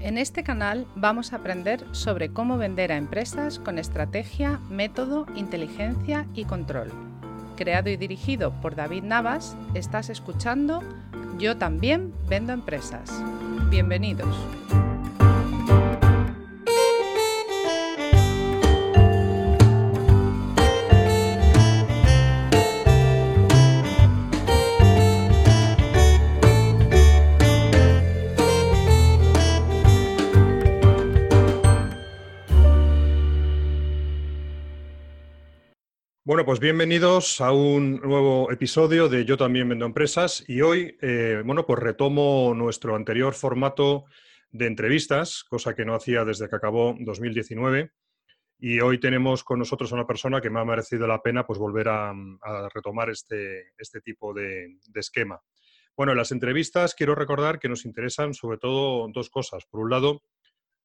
En este canal vamos a aprender sobre cómo vender a empresas con estrategia, método, inteligencia y control. Creado y dirigido por David Navas, estás escuchando Yo también vendo empresas. Bienvenidos. Pues bienvenidos a un nuevo episodio de Yo también vendo empresas y hoy, eh, bueno, pues retomo nuestro anterior formato de entrevistas, cosa que no hacía desde que acabó 2019 y hoy tenemos con nosotros a una persona que me ha merecido la pena pues volver a, retomar este, este tipo de, esquema. Bueno, en las entrevistas quiero recordar que nos interesan sobre todo dos cosas. Por un lado,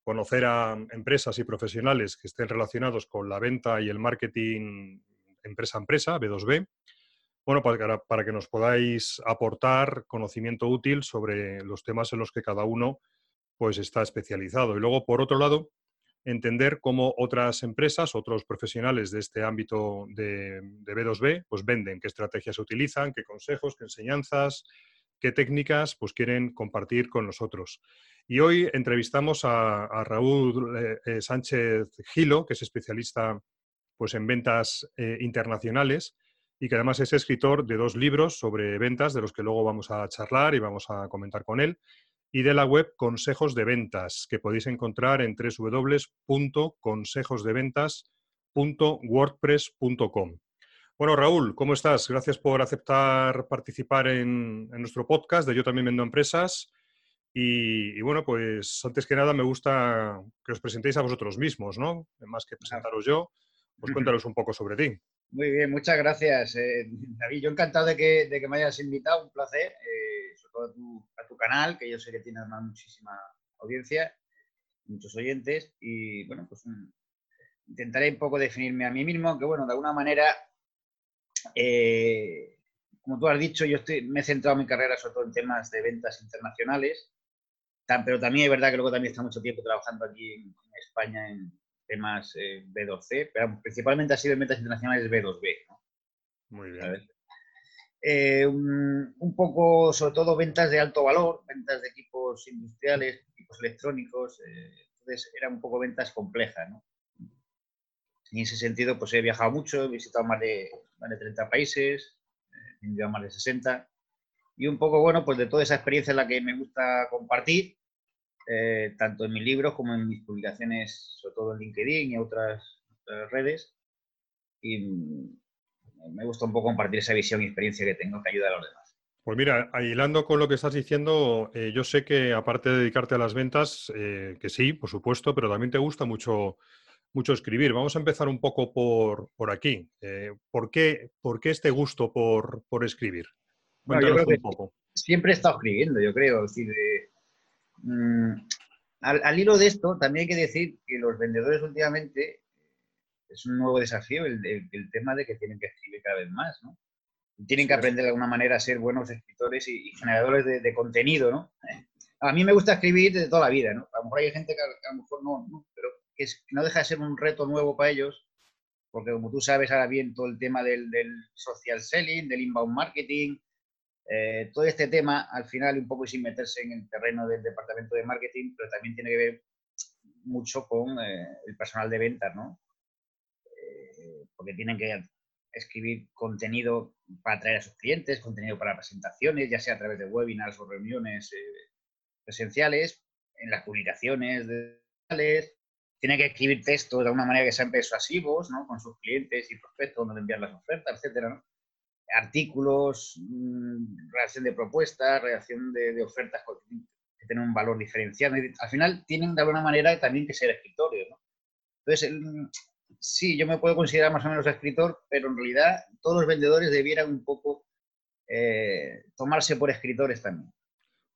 conocer a empresas y profesionales que estén relacionados con la venta y el marketing empresa a empresa, B2B, bueno, para, para, que nos podáis aportar conocimiento útil sobre los temas en los que cada uno pues, está especializado. Y luego, por otro lado, entender cómo otras empresas, otros profesionales de este ámbito de, B2B, pues venden, qué estrategias utilizan, qué consejos, qué enseñanzas, qué técnicas pues quieren compartir con nosotros. Y hoy entrevistamos a, Raúl eh, eh, Sánchez Gilo, que es especialista pues, en ventas eh, internacionales y que además es escritor de dos libros sobre ventas, de los que luego vamos a charlar y vamos a comentar con él, y de la web Consejos de Ventas, que podéis encontrar en www.consejosdeventas.wordpress.com. Bueno, Raúl, ¿cómo estás? Gracias por aceptar participar en, nuestro podcast de Yo también vendo empresas. Y, y, bueno, pues antes que nada me gusta que os presentéis a vosotros mismos, ¿no? Más que presentaros yo. Pues cuéntanos un poco sobre ti. Muy bien, muchas gracias, eh, David. Yo encantado de que, de que, me hayas invitado, un placer, eh, sobre todo a tu, canal, que yo sé que tiene además muchísima audiencia, muchos oyentes, y bueno, pues um, intentaré un poco definirme a mí mismo, aunque bueno, de alguna manera, eh, como tú has dicho, yo me he centrado mi carrera sobre todo en temas de ventas internacionales, pero también es verdad que luego también está mucho tiempo trabajando aquí en España en, temas eh, B2C, pero principalmente ha sido en ventas internacionales B2B. Muy bien. Eh, un, poco, sobre todo, ventas de alto valor, ventas de equipos industriales, equipos electrónicos. Eh, entonces, era un poco ventas complejas. ¿no? En ese sentido, pues he viajado mucho, he visitado más de, más de 30 países, he vivido más de 60. Y un poco, bueno, pues de toda esa experiencia en la que me gusta compartir, eh, tanto en mis libros como en mis publicaciones, sobre todo en LinkedIn y otras, redes. Y me gusta un poco compartir esa visión y experiencia que tengo que ayuda a los demás. Pues mira, hilando con lo que estás diciendo, eh, yo sé que aparte de dedicarte a las ventas, eh, que sí, por supuesto, pero también te gusta mucho, mucho escribir. Vamos a empezar un poco por, por aquí. ¿por, qué, ¿por, qué, este gusto por, por escribir? Cuéntanos un poco. Siempre he estado escribiendo, yo creo. Es decir, Mm, al, hilo de esto, también hay que decir que los vendedores últimamente es un nuevo desafío el, tema de que tienen que escribir cada vez más, ¿no? Tienen que aprender de alguna manera a ser buenos escritores y, generadores de, contenido, ¿no? A mí me gusta escribir de toda la vida, ¿no? A lo mejor hay gente que a, lo mejor no, pero que, no deja de ser un reto nuevo para ellos, porque como tú sabes ahora bien todo el tema del, del social selling, del inbound marketing, eh, todo este tema, al final, un poco sin meterse en el terreno del departamento de marketing, pero también tiene que ver mucho con eh, el personal de ventas, ¿no? Eh, porque tienen que escribir contenido para atraer a sus clientes, contenido para presentaciones, ya sea a través de webinars o reuniones presenciales, en las publicaciones de tienen que escribir textos de una manera que sean persuasivos, ¿no? Con sus clientes y prospectos, donde enviar las ofertas, etcétera, ¿no? Artículos, mm, redacción de propuestas, redacción de, ofertas que tienen un valor diferencial. Al final tienen de alguna manera también que ser escritores. ¿no? Entonces, sí, yo me puedo considerar más o menos escritor, pero en realidad todos los vendedores debieran un poco eh, tomarse por escritores también.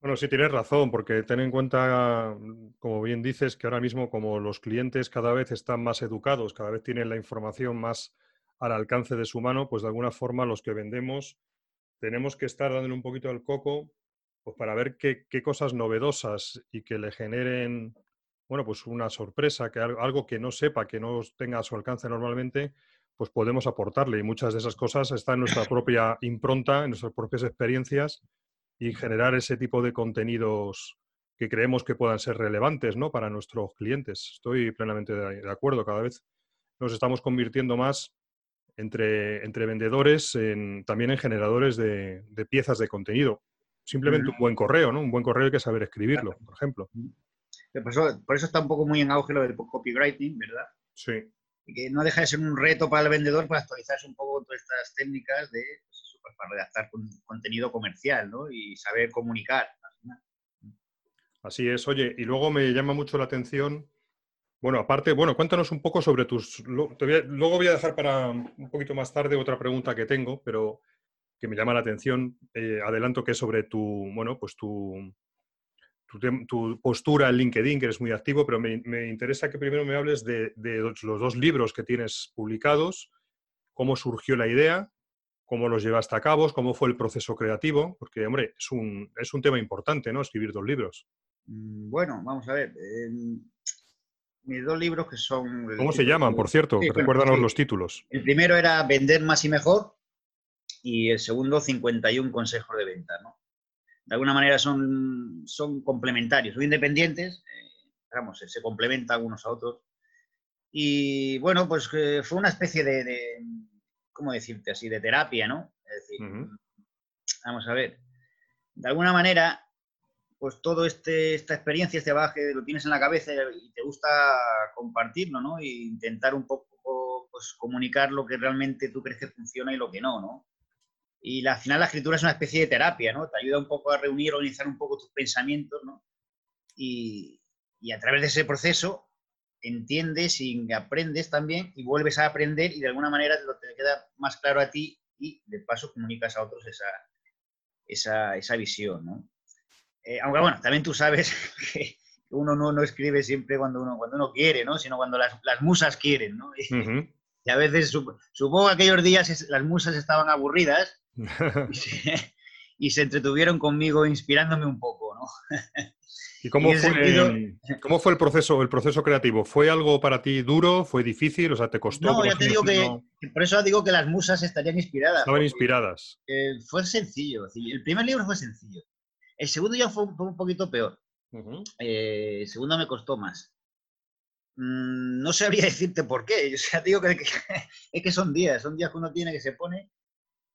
Bueno, sí tienes razón, porque ten en cuenta, como bien dices, que ahora mismo como los clientes cada vez están más educados, cada vez tienen la información más al alcance de su mano, pues de alguna forma los que vendemos tenemos que estar dándole un poquito al coco pues para ver qué, cosas novedosas y que le generen, bueno, pues una sorpresa, que algo que no sepa, que no tenga a su alcance normalmente, pues podemos aportarle. Y muchas de esas cosas están en nuestra propia impronta, en nuestras propias experiencias y generar ese tipo de contenidos que creemos que puedan ser relevantes ¿no? para nuestros clientes. Estoy plenamente de acuerdo. Cada vez nos estamos convirtiendo más entre, entre vendedores, también en generadores de, piezas de contenido. Simplemente un buen correo, ¿no? Un buen correo hay que saber escribirlo, por ejemplo. Por eso, por eso está un poco muy en auge lo del copywriting, ¿verdad? Sí. Y que no deja de ser un reto para el vendedor para actualizarse un poco todas estas técnicas de, pues pues para redactar contenido comercial, ¿no? Y saber comunicar. Así es. Oye, y luego me llama mucho la atención bueno, aparte, bueno, cuéntanos un poco sobre tus... luego voy a dejar para un poquito más tarde otra pregunta que tengo, pero que me llama la atención. Eh, adelanto que es sobre tu, bueno, pues tu, tu, postura en LinkedIn, que eres muy activo, pero me, interesa que primero me hables de, los dos libros que tienes publicados, cómo surgió la idea, cómo los llevaste a cabo, cómo fue el proceso creativo, porque, hombre, es un, es un tema importante, ¿no? Escribir dos libros. Mm, bueno, vamos a ver mis dos libros que son... ¿Cómo se llaman, por cierto? Recuérdanos los títulos. El primero era Vender más y mejor y el segundo 51 consejos de venta, ¿no? De alguna manera son, son complementarios, son independientes, eh, vamos, se complementan unos a otros. Y bueno, pues fue una especie de, ¿cómo decirte así?, de terapia, ¿no? Es decir, vamos a ver, de alguna manera pues todo este, esta experiencia, este bagaje, lo tienes en la cabeza y te gusta compartirlo, ¿no? E intentar un poco pues, comunicar lo que realmente tú crees que funciona y lo que no, ¿no? Y al final la escritura es una especie de terapia, ¿no? Te ayuda un poco a reunir, organizar un poco tus pensamientos, ¿no? Y, y a través de ese proceso entiendes y aprendes también y vuelves a aprender y de alguna manera te queda más claro a ti y de paso comunicas a otros esa, esa, esa visión, ¿no? Eh, aunque bueno, también tú sabes que uno no, escribe siempre cuando uno, cuando uno quiere, ¿no? Sino cuando las, musas quieren, ¿no? Y, a veces, supongo que aquellos días las musas estaban aburridas y, se, entretuvieron conmigo inspirándome un poco, ¿no? ¿Y cómo, fue, cómo fue el proceso, el proceso creativo? ¿Fue algo para ti duro? ¿Fue difícil? O sea, ¿te costó? No, ya te digo que, por eso digo que las musas estarían inspiradas. Estaban inspiradas. Eh, fue sencillo. El primer libro fue sencillo. El segundo ya fue, un poquito peor. Eh, el segundo me costó más. Mm, no sabría decirte por qué. O sea, digo que, es que son días, son días que uno tiene que se pone.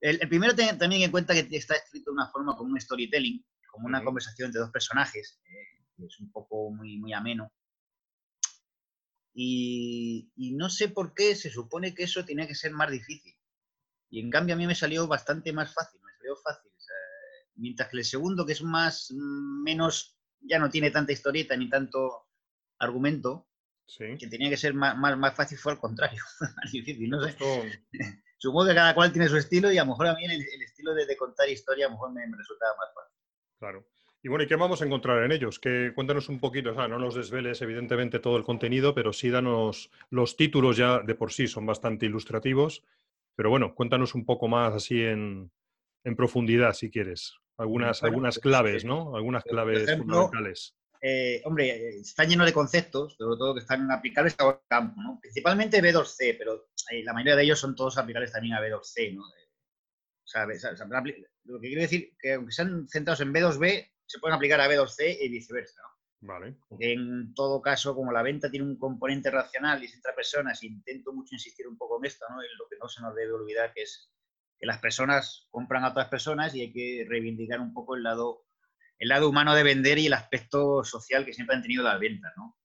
El, primero también en cuenta que está escrito de una forma como un storytelling, como una conversación entre dos personajes, eh, es un poco muy, muy ameno. Y, y, no sé por qué se supone que eso tenía que ser más difícil. Y en cambio a mí me salió bastante más fácil, me salió fácil mientras que el segundo, que es más, mm, menos, ya no tiene tanta historieta ni tanto argumento, que tenía que ser más, más, fácil, fue al contrario, más difícil, no sé. Supongo que cada cual tiene su estilo y a lo mejor a mí el, estilo de, contar historia a lo mejor me, resultaba más fácil. Claro. Y bueno, ¿y qué vamos a encontrar en ellos? Que cuéntanos un poquito, o sea, no nos desveles evidentemente todo el contenido, pero sí danos los títulos ya de por sí son bastante ilustrativos, pero bueno, cuéntanos un poco más así en, en profundidad si quieres. Algunas, algunas pues, claves, ¿no? Algunas claves fundamentales. Eh, hombre, eh, están llenos de conceptos, sobre todo que están aplicables a campo, ¿no? Principalmente B2C, pero eh, la mayoría de ellos son todos aplicables también a B2C, ¿no? lo que quiere decir que aunque sean centrados en B2B, se pueden aplicar a B2C y viceversa, ¿no? Vale. En todo caso, como la venta tiene un componente racional y es entre personas, intento mucho insistir un poco en esto, ¿no? En lo que no se nos debe olvidar que es que las personas compran a otras personas y hay que reivindicar un poco el lado, el lado humano de vender y el aspecto social que siempre han tenido las ventas. ¿no?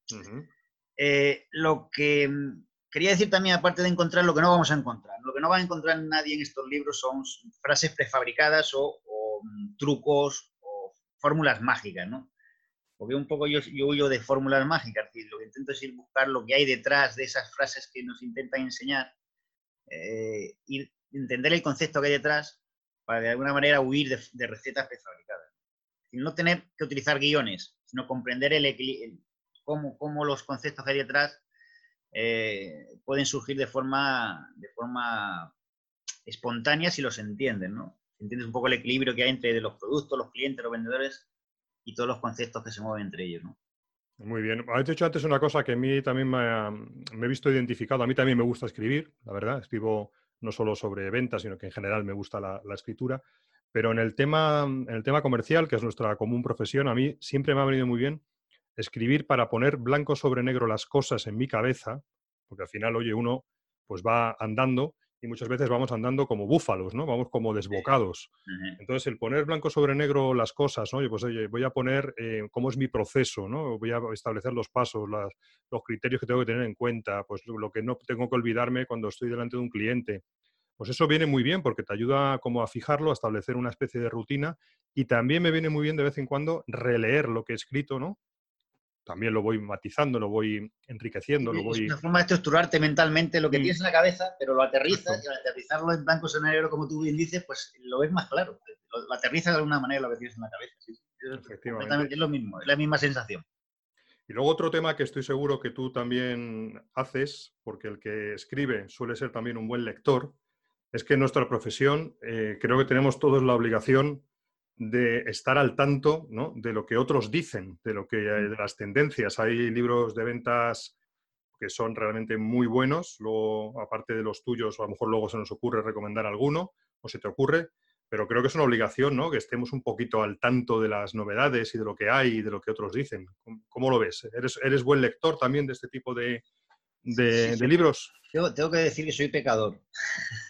Eh, lo que mm, quería decir también, aparte de encontrar lo que no vamos a encontrar, lo que no va a encontrar nadie en estos libros son frases prefabricadas o, mm, trucos o fórmulas mágicas, ¿no? Porque un poco yo, yo huyo de fórmulas mágicas, lo que intento es ir buscar lo que hay detrás de esas frases que nos intentan enseñar, eh, ir entender el concepto que hay detrás para de alguna manera huir de, recetas prefabricadas. No tener que utilizar guiones, sino comprender el, cómo, los conceptos que hay detrás eh, pueden surgir de forma, de forma espontánea si los entienden, ¿no? entiendes un poco el equilibrio que hay entre los productos, los clientes, los vendedores y todos los conceptos que se mueven entre ellos, ¿no? Muy bien. Has dicho antes una cosa que a mí también me, he visto identificado. A mí también me gusta escribir, la verdad. Escribo no solo sobre ventas, sino que en general me gusta la, escritura. Pero en el, tema, en el tema comercial, que es nuestra común profesión, a mí siempre me ha venido muy bien escribir para poner blanco sobre negro las cosas en mi cabeza, porque al final, oye, uno pues va andando y muchas veces vamos andando como búfalos, ¿no? Vamos como desbocados. Entonces, el poner blanco sobre negro las cosas, ¿no? pues oye, voy a poner eh, cómo es mi proceso, ¿no? Voy a establecer los pasos, los criterios que tengo que tener en cuenta, pues lo que no tengo que olvidarme cuando estoy delante de un cliente. Pues eso viene muy bien porque te ayuda como a fijarlo, a establecer una especie de rutina y también me viene muy bien de vez en cuando releer lo que he escrito, ¿no? También lo voy matizando, lo voy enriqueciendo, lo voy... Es una forma de estructurarte mentalmente lo que mm. tienes en la cabeza, pero lo aterrizas y al aterrizarlo en blanco negro, como tú bien dices, pues lo ves más claro. Lo, aterrizas de alguna manera lo que tienes en la cabeza. Es, lo mismo, es la misma sensación. Y luego otro tema que estoy seguro que tú también haces, porque el que escribe suele ser también un buen lector, es que en nuestra profesión eh, creo que tenemos todos la obligación de estar al tanto de lo que otros dicen, de lo que mm. de las tendencias. Hay libros de ventas que son realmente muy buenos, luego, aparte de los tuyos, a lo mejor luego se nos ocurre recomendar alguno, o se te ocurre, pero creo que es una obligación, ¿no? Que estemos un poquito al tanto de las novedades y de lo que hay y de lo que otros dicen. ¿Cómo, lo ves? ¿Eres, ¿Eres, buen lector también de este tipo de, de, libros? tengo que decir que soy pecador.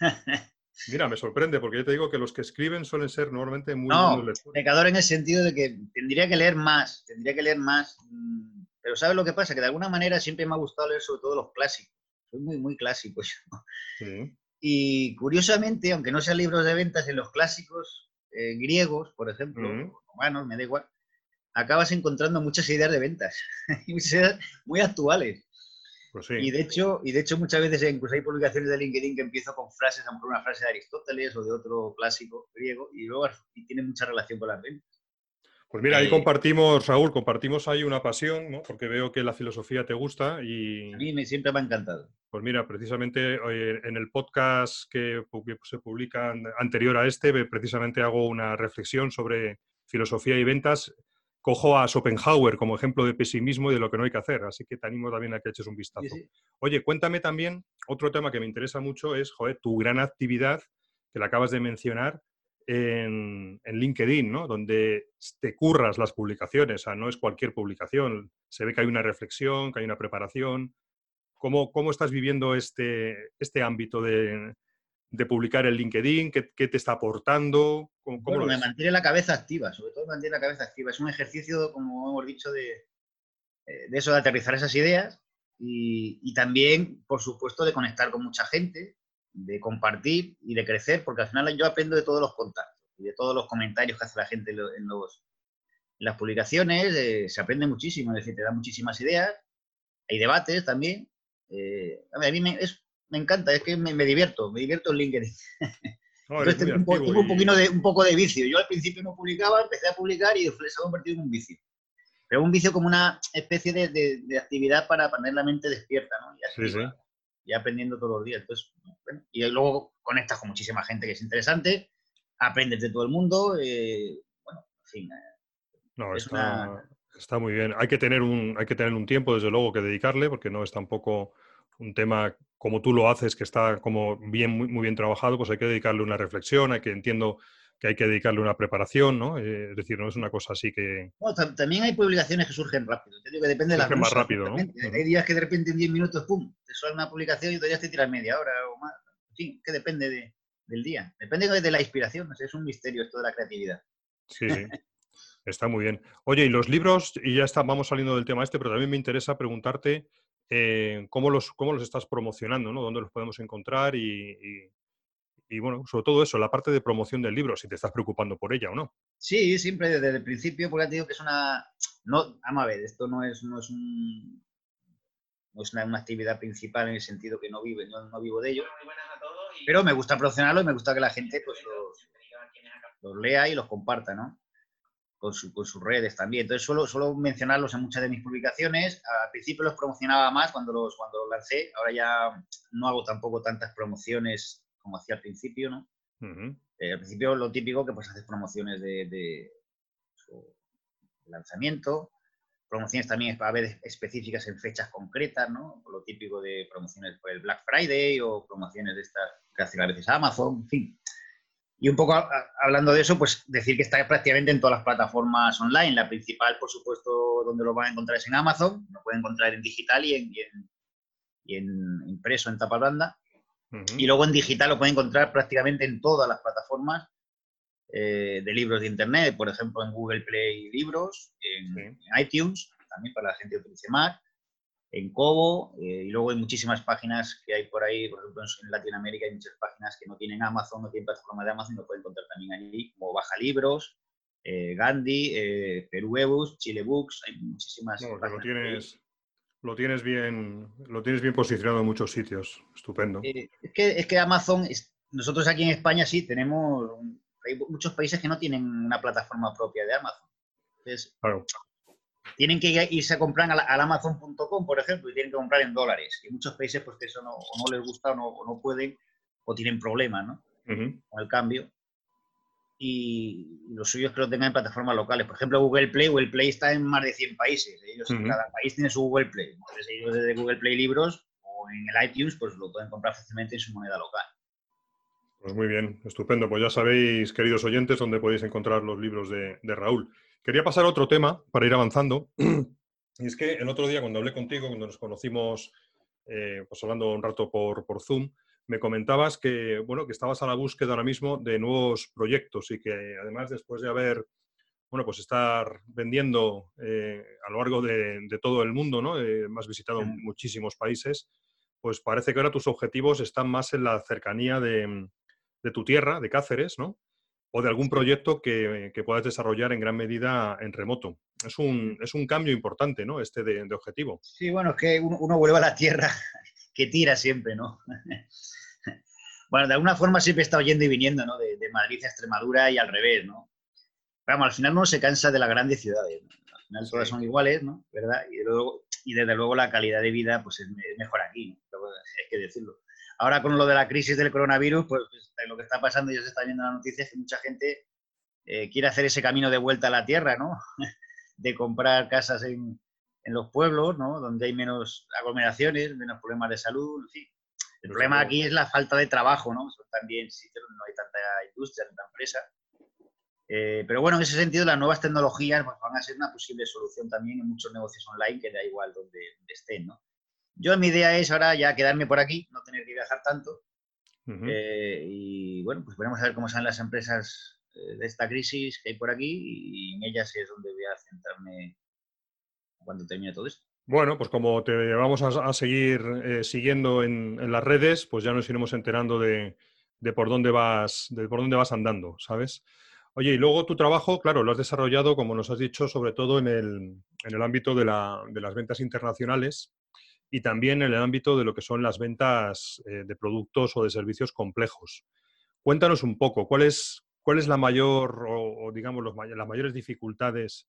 Mira, me sorprende porque yo te digo que los que escriben suelen ser normalmente muy... No, pecador en el sentido de que tendría que leer más, tendría que leer más. Mm, pero ¿sabes lo que pasa? Que de alguna manera siempre me ha gustado leer sobre todo los clásicos. Soy muy, muy clásico yo. Y curiosamente, aunque no sean libros de ventas, en los clásicos eh, griegos, por ejemplo, romanos, me da igual, acabas encontrando muchas ideas de ventas, muchas ideas muy actuales. Pues y, de hecho, y de hecho muchas veces incluso hay publicaciones de LinkedIn que empiezo con frases, a lo mejor una frase de Aristóteles o de otro clásico griego y luego y tiene mucha relación con las ventas. Pues mira, ahí eh, compartimos, Raúl, compartimos ahí una pasión, ¿no? porque veo que la filosofía te gusta y... A mí me, siempre me ha encantado. Pues mira, precisamente en el podcast que, que se publica anterior a este, precisamente hago una reflexión sobre filosofía y ventas cojo a Schopenhauer como ejemplo de pesimismo y de lo que no hay que hacer. Así que te animo también a que eches un vistazo. Oye, cuéntame también, otro tema que me interesa mucho es, joder, tu gran actividad, que la acabas de mencionar, en, LinkedIn, ¿no? Donde te curras las publicaciones, o sea, no es cualquier publicación. Se ve que hay una reflexión, que hay una preparación. ¿Cómo, cómo estás viviendo este, este ámbito de, de publicar en LinkedIn? ¿Qué, te está aportando? ¿Cómo, me mantiene la cabeza activa, sobre todo me mantiene la cabeza activa. Es un ejercicio, como hemos dicho, de, eh, de eso, de aterrizar esas ideas y, también, por supuesto, de conectar con mucha gente, de compartir y de crecer, porque al final yo aprendo de todos los contactos y de todos los comentarios que hace la gente en, los, las publicaciones. Eh, se aprende muchísimo, es decir, te da muchísimas ideas. Hay debates también. Eh, a mí me, es, me encanta, es que me, divierto, me divierto en LinkedIn. tengo, un, poquito de, un poco de vicio. Yo al principio no publicaba, empecé a publicar y se ha convertido en un vicio. Pero un vicio como una especie de, actividad para poner la mente despierta, ¿no? Y, sí, sí. y aprendiendo todos los días. Entonces, y luego conectas con muchísima gente que es interesante, aprendes de todo el mundo, eh, bueno, en fin. Eh, no, está, está muy bien. Hay que, tener un, hay que tener un tiempo, desde luego, que dedicarle, porque no es tampoco un tema como tú lo haces, que está como bien, muy, muy, bien trabajado, pues hay que dedicarle una reflexión, hay que entiendo que hay que dedicarle una preparación, ¿no? Eh, es decir, no es una cosa así que... Bueno, también hay publicaciones que surgen rápido, te digo que depende de la... más rápido, ¿no? Hay días que de repente en 10 minutos, ¡pum!, te suena una publicación y todavía te tiras media hora o más. En fin, que depende del día. Depende de la inspiración, es un misterio esto de la creatividad. Sí, sí. Está muy bien. Oye, y los libros, y ya está, vamos saliendo del tema este, pero también me interesa preguntarte eh, ¿cómo, los, ¿cómo los estás promocionando? ¿no? ¿Dónde los podemos encontrar? Y, bueno, sobre todo eso, la parte de promoción del libro, si te estás preocupando por ella o no. Sí, siempre desde el principio, porque te digo que es una... No, vamos a ver, esto no es, no es, un, no es una, actividad principal en el sentido que no, vive, no, no vivo de ello. Pero me gusta promocionarlo y me gusta que la gente pues, los, los lea y los comparta, ¿no? Con, sus redes también. Entonces suelo, suelo mencionarlos en muchas de mis publicaciones. Al principio los promocionaba más cuando los, cuando los lancé. Ahora ya no hago tampoco tantas promociones como hacía al principio, ¿no? al principio lo típico que pues haces promociones de, lanzamiento, promociones también a específicas en fechas concretas, ¿no? Lo típico de promociones por el Black Friday o promociones de estas que hace a veces Amazon, en fin. Y un poco hablando de eso, pues decir que está prácticamente en todas las plataformas online. La principal, por supuesto, donde lo van a encontrar es en Amazon, lo pueden encontrar en digital y en, y en, impreso en tapa blanda. Y luego en digital lo pueden encontrar prácticamente en todas las plataformas eh, de libros de Internet, por ejemplo, en Google Play Libros, en, iTunes, también para la gente que utilice Mac, en Kobo, eh, y luego hay muchísimas páginas que hay por ahí, por ejemplo, en Latinoamérica hay muchas páginas que no tienen Amazon, no tienen plataforma de Amazon, y lo pueden encontrar también allí, como Baja Libros, eh, Gandhi, eh, Perú Ebus, Chile Books, hay muchísimas. No, lo tienes, lo tienes bien, lo tienes bien posicionado en muchos sitios, estupendo. es, que, es que Amazon, nosotros aquí en España sí tenemos hay muchos países que no tienen una plataforma propia de Amazon. Entonces, tienen que irse a comprar al, Amazon.com, por ejemplo, y tienen que comprar en dólares. Y muchos países, pues que eso no, o no les gusta o no, pueden, o tienen problemas, ¿no? Con el cambio. Y, los suyos que lo tengan en plataformas locales. Por ejemplo, Google Play, Google Play está en más de 100 países. Ellos, Cada país tiene su Google Play. Entonces, ellos desde Google Play Libros o en el iTunes, pues lo pueden comprar fácilmente en su moneda local. Pues muy bien, estupendo. Pues ya sabéis, queridos oyentes, dónde podéis encontrar los libros de, Raúl. Quería pasar a otro tema para ir avanzando. Y es que el otro día, cuando hablé contigo, cuando nos conocimos, eh, pues hablando un rato por, por, Zoom, me comentabas que, bueno, que estabas a la búsqueda ahora mismo de nuevos proyectos y que además después de haber, bueno, pues estar vendiendo eh, a lo largo de, todo el mundo, ¿no? Eh, has visitado muchísimos países, pues parece que ahora tus objetivos están más en la cercanía de, de tu tierra, de Cáceres, ¿no? O de algún proyecto que, puedas desarrollar en gran medida en remoto. Es un, es un cambio importante, ¿no? Este de, objetivo. Sí, bueno, es que uno, vuelve a la tierra que tira siempre, ¿no? bueno, de alguna forma siempre he estado yendo y viniendo, ¿no? De, Madrid a Extremadura y al revés, ¿no? Pero al final uno se cansa de las grandes ciudades, Al final todas son iguales, ¿no? ¿Verdad? Y, luego, y desde luego la calidad de vida pues es mejor aquí. Hay que decirlo. Ahora con lo de la crisis del coronavirus, pues, pues lo que está pasando, ya se está viendo en las noticias, que mucha gente eh, quiere hacer ese camino de vuelta a la tierra, ¿no? de comprar casas en, los pueblos, ¿no? Donde hay menos aglomeraciones, menos problemas de salud, en fin. El problema aquí es la falta de trabajo, ¿no? también sitios no hay tanta industria, tanta empresa. Eh, pero bueno, en ese sentido, las nuevas tecnologías pues, van a ser una posible solución también en muchos negocios online, que da igual donde estén, ¿no? Yo mi idea es ahora ya quedarme por aquí, no tener que viajar tanto. Eh, y bueno, pues veremos a ver cómo salen las empresas eh, de esta crisis que hay por aquí y en ellas es donde voy a centrarme cuando termine todo esto. Bueno, pues como te vamos a, seguir eh, siguiendo en, las redes, pues ya nos iremos enterando de, por dónde vas, de por dónde vas andando, ¿sabes? Oye, y luego tu trabajo, claro, lo has desarrollado, como nos has dicho, sobre todo en el, en el ámbito de, la, de las ventas internacionales y también en el ámbito de lo que son las ventas eh, de productos o de servicios complejos. Cuéntanos un poco, ¿cuál es, cuál es la mayor o, digamos las mayores dificultades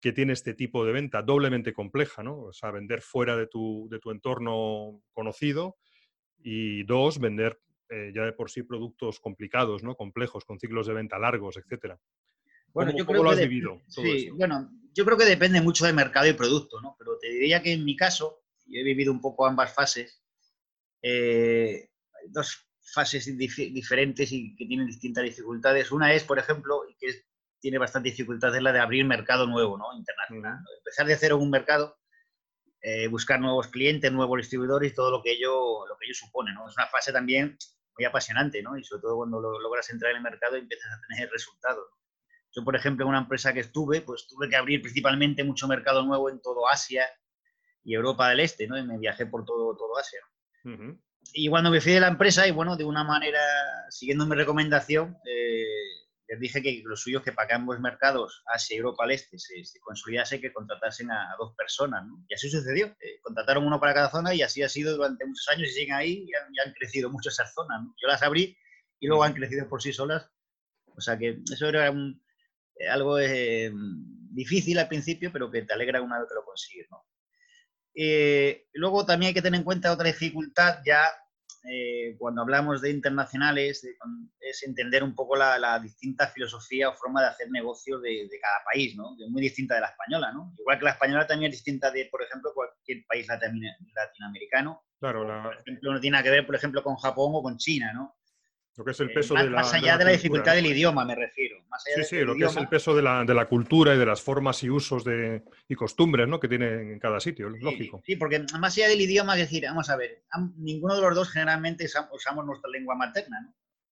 que tiene este tipo de venta doblemente compleja, ¿no? O sea, vender fuera de tu, de tu entorno conocido y dos, vender eh, ya de por sí productos complicados, ¿no? Complejos, con ciclos de venta largos, etcétera. Bueno, yo creo lo has vivido? sí, bueno, yo creo que depende mucho de mercado y producto, ¿no? Pero te diría que en mi caso, yo he vivido un poco ambas fases. Eh, dos fases diferentes y que tienen distintas dificultades. Una es, por ejemplo, y que tiene bastante dificultad, es la de abrir mercado nuevo, ¿no? Internacional. Empezar de cero en un mercado, eh, buscar nuevos clientes, nuevos distribuidores y todo lo que ello, lo que ello supone, ¿no? Es una fase también muy apasionante, ¿no? Y sobre todo cuando logras entrar en el mercado y empiezas a tener resultados. Yo, por ejemplo, en una empresa que estuve, pues tuve que abrir principalmente mucho mercado nuevo en todo Asia, y Europa del Este, ¿no? Y me viajé por todo, todo Asia. Y cuando me fui de la empresa, y bueno, de una manera, siguiendo mi recomendación, eh, les dije que lo suyo es que para ambos mercados, Asia Europa del Este, se, se consolidase que contratasen a, dos personas, ¿no? Y así sucedió. Eh, contrataron uno para cada zona y así ha sido durante muchos años y siguen ahí y han, crecido mucho esas zonas. Yo las abrí y luego han crecido por sí solas. O sea que eso era eh, algo difícil al principio, pero que te alegra una vez que lo consigues. Eh, luego también hay que tener en cuenta otra dificultad ya eh, cuando hablamos de internacionales, es entender un poco la, distinta filosofía o forma de hacer negocio de, cada país, ¿no? Es muy distinta de la española, ¿no? Igual que la española también es distinta de, por ejemplo, cualquier país latinoamericano. Claro, Por ejemplo, no tiene nada que ver, por ejemplo, con Japón o con China, ¿no? Lo que es el eh, peso más, de la, más allá de la, dificultad del idioma, me refiero. Sí, sí, lo que es el peso de la, cultura y de las formas y usos de, y costumbres ¿no? que tiene en cada sitio, lógico. Sí, porque más allá del idioma, es decir, vamos a ver, ninguno de los dos generalmente usamos nuestra lengua materna,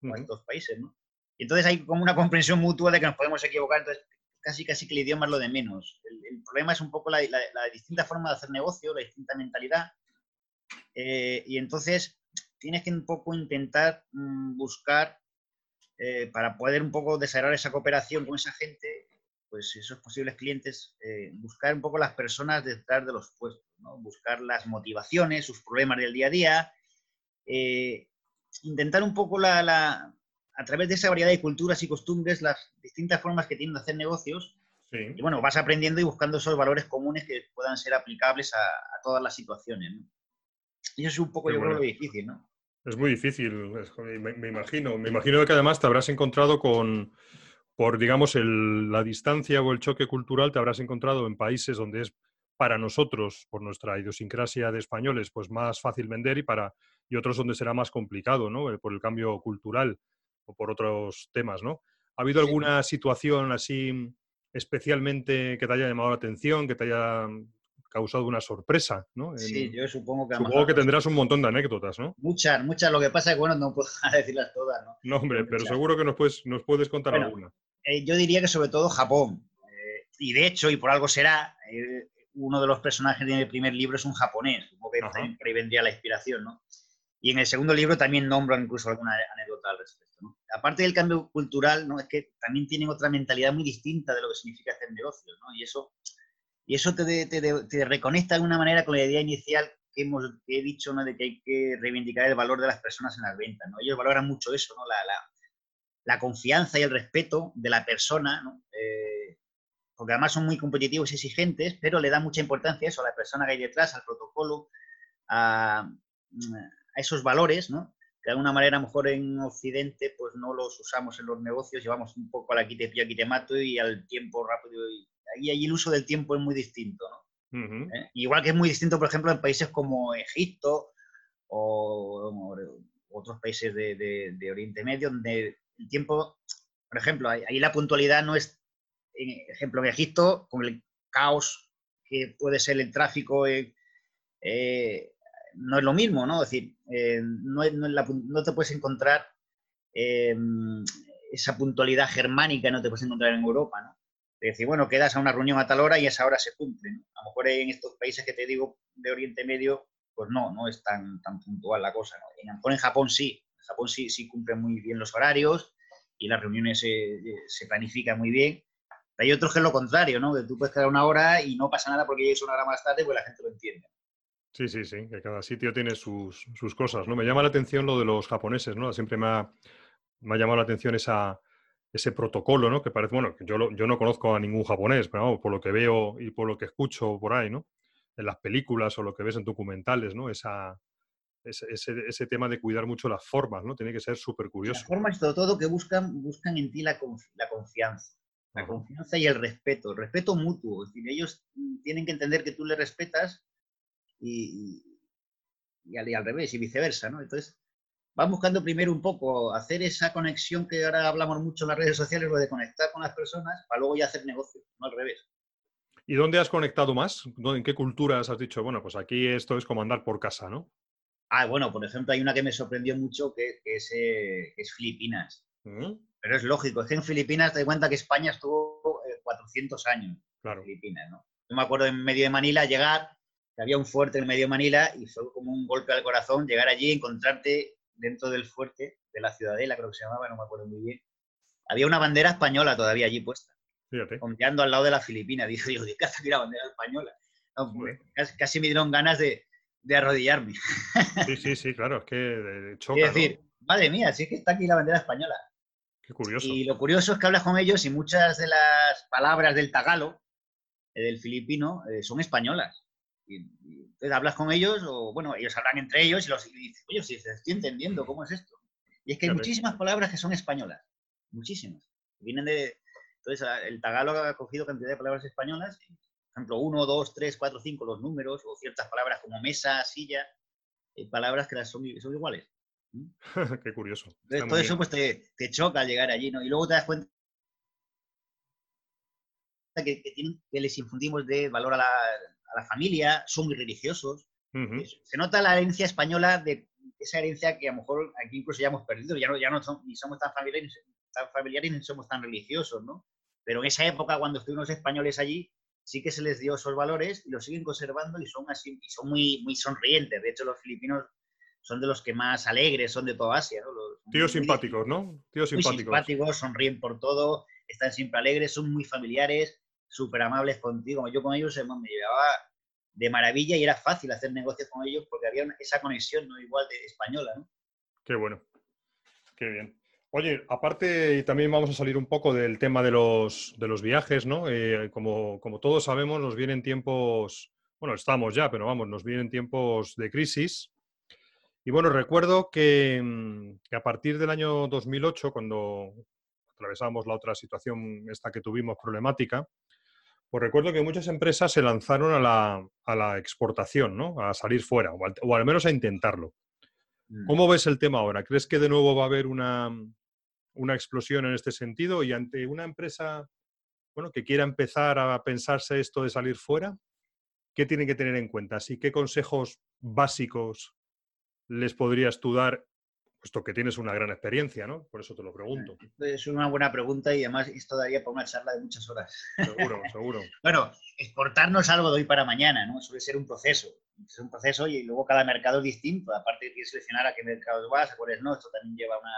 ¿no? En estos países, ¿no? Y entonces hay como una comprensión mutua de que nos podemos equivocar, entonces casi casi que el idioma es lo de menos. El, problema es un poco la, distinta forma de hacer negocio, la distinta mentalidad. Eh, y entonces tienes que un poco intentar mm, buscar, eh, para poder un poco desarrollar esa cooperación con esa gente, pues esos posibles clientes, eh, buscar un poco las personas detrás de los puestos, buscar las motivaciones, sus problemas del día a día, eh, intentar un poco la, a través de esa variedad de culturas y costumbres, las distintas formas que tienen de hacer negocios. Y bueno, vas aprendiendo y buscando esos valores comunes que puedan ser aplicables a, todas las situaciones. Y eso es un poco, yo creo, lo difícil, ¿no? Es muy difícil, me, imagino. Me imagino que además te habrás encontrado con, por digamos, la distancia o el choque cultural, te habrás encontrado en países donde es para nosotros, por nuestra idiosincrasia de españoles, pues más fácil vender y para y otros donde será más complicado, ¿no? Eh, por el cambio cultural o por otros temas, ¿no? ¿Ha habido alguna situación así especialmente que te haya llamado la atención, que te haya causado una sorpresa, ¿no? sí, yo supongo que... Supongo que tendrás un montón de anécdotas, ¿no? Muchas, muchas. Lo que pasa es que, bueno, no puedo decirlas todas, ¿no? No, hombre, pero seguro que nos puedes, nos puedes contar alguna. Eh, yo diría que sobre todo Japón. Eh, y de hecho, y por algo será, eh, uno de los personajes de mi primer libro es un japonés. Supongo que por ahí vendría la inspiración, ¿no? Y en el segundo libro también nombran incluso alguna anécdota al respecto. ¿no? Aparte del cambio cultural, ¿no? es que también tienen otra mentalidad muy distinta de lo que significa hacer negocios. ¿no? Y eso y eso te, te, reconecta de una manera con la idea inicial que, hemos, he dicho, ¿no? de que hay que reivindicar el valor de las personas en las ventas. Ellos valoran mucho eso, ¿no? la, la, confianza y el respeto de la persona, ¿no? Eh, porque además son muy competitivos y exigentes, pero le da mucha importancia eso, a la persona que hay detrás, al protocolo, a, esos valores, ¿no? que de alguna manera a lo mejor en Occidente pues no los usamos en los negocios, llevamos un poco a la quite aquí te mato y al tiempo rápido y ahí, el uso del tiempo es muy distinto. ¿no? ¿Eh? Igual que es muy distinto, por ejemplo, en países como Egipto o, otros países de, Oriente Medio, donde el tiempo, por ejemplo, ahí la puntualidad no es, en ejemplo, en Egipto, con el caos que puede ser el tráfico, eh, eh, no es lo mismo, ¿no? Es decir, no, no, te puedes encontrar esa puntualidad germánica, no te puedes encontrar en Europa, ¿no? De decir, bueno, quedas a una reunión a tal hora y esa hora se cumple. A lo mejor en estos países que te digo de Oriente Medio, pues no, no es tan, tan puntual la cosa. En, en Japón sí, en Japón sí, sí cumplen muy bien los horarios y las reuniones se, se planifican muy bien. hay otros que es lo contrario, ¿no? Que tú puedes quedar una hora y no pasa nada porque llegues una hora más tarde, pues la gente lo entiende. Sí, sí, sí, que cada sitio tiene sus, sus, cosas, ¿no? Me llama la atención lo de los japoneses, ¿no? Siempre me ha, me ha llamado la atención esa, ese protocolo, ¿no? Que parece, bueno, yo, yo no conozco a ningún japonés, pero vamos, por lo que veo y por lo que escucho por ahí, ¿no? En las películas o lo que ves en documentales, ¿no? Esa, ese, ese, tema de cuidar mucho las formas, ¿no? Tiene que ser súper curioso. Las formas, todo, todo que buscan, buscan en ti la, la confianza. La confianza y el respeto, el respeto mutuo. Es decir, ellos tienen que entender que tú les respetas y, y, al, y al, revés, y viceversa, ¿no? Entonces, van buscando primero un poco hacer esa conexión que ahora hablamos mucho en las redes sociales, lo de conectar con las personas, para luego ya hacer negocio, no al revés. ¿Y dónde has conectado más? ¿En qué culturas has dicho, bueno, pues aquí esto es como andar por casa, ¿no? Ah, bueno, por ejemplo, hay una que me sorprendió mucho que, es, eh, es, Filipinas. Mm. Pero es lógico, es que en Filipinas te das cuenta que España estuvo 400 eh, años claro. en Filipinas, ¿no? Yo me acuerdo en medio de Manila llegar, que había un fuerte en medio de Manila y fue como un golpe al corazón llegar allí y encontrarte dentro del fuerte de la Ciudadela, creo que se llamaba, no me acuerdo muy bien, había una bandera española todavía allí puesta. Fíjate. al lado de la Filipina. Dijo, digo, ¿qué hace aquí la bandera española? Pues, casi, me dieron ganas de, arrodillarme. Sí, sí, sí, claro, es que choca, Es decir, madre mía, sí que está aquí la bandera española. Qué curioso. Y lo curioso es que hablas con ellos y muchas de las palabras del tagalo, eh, del filipino, eh, son españolas. Hablas con ellos, o bueno, ellos hablan entre ellos y, los, y dicen, oye, si estoy entendiendo, ¿cómo es esto? Y es que hay muchísimas palabras que son españolas, muchísimas. Vienen de. Entonces, el tagalo ha cogido cantidad de palabras españolas, por ejemplo, uno, dos, tres, cuatro, cinco, los números, o ciertas palabras como mesa, silla, eh, palabras que son, son iguales. Qué curioso. Entonces, todo eso pues te, te, choca llegar allí, ¿no? Y luego te das cuenta que, que, les infundimos de valor a la, a la familia, son muy religiosos. Se nota la herencia española de esa herencia que a lo mejor aquí incluso ya hemos perdido, ya no, ya no son, ni somos tan familiares, tan familiares ni somos tan religiosos, ¿no? Pero en esa época, cuando estuvimos españoles allí, sí que se les dio esos valores y los siguen conservando y son así, y son muy, muy sonrientes. De hecho, los filipinos son de los que más alegres son de toda Asia. ¿no? Tíos simpáticos, ¿no? Tíos simpáticos. Muy simpáticos, sonríen por todo, están siempre alegres, son muy familiares, súper amables contigo. Yo con ellos me llevaba de maravilla y era fácil hacer negocios con ellos porque había esa conexión no igual de española, ¿no? Qué bueno, qué bien. Oye, aparte, y también vamos a salir un poco del tema de los, de los viajes, ¿no? Eh, como, como, todos sabemos, nos vienen tiempos, bueno, estamos ya, pero vamos, nos vienen tiempos de crisis. Y bueno, recuerdo que, mm, que a partir del año 2008, cuando atravesamos la otra situación, esta que tuvimos problemática, pues recuerdo que muchas empresas se lanzaron a la, exportación, ¿no? A salir fuera, o al, menos a intentarlo. Mm. ¿Cómo ves el tema ahora? ¿Crees que de nuevo va a haber una, una explosión en este sentido? Y ante una empresa bueno, que quiera empezar a pensarse esto de salir fuera, ¿qué tienen que tener en cuenta? ¿Sí, ¿Qué consejos básicos les podrías tú dar puesto que tienes una gran experiencia, ¿no? Por eso te lo pregunto. Es una buena pregunta y además esto daría para una charla de muchas horas. Seguro, seguro. bueno, exportar no es algo de hoy para mañana, ¿no? Suele ser un proceso. Es un proceso y luego cada mercado es distinto. Aparte de que seleccionar a qué mercados vas, a cuáles no. Esto también lleva una,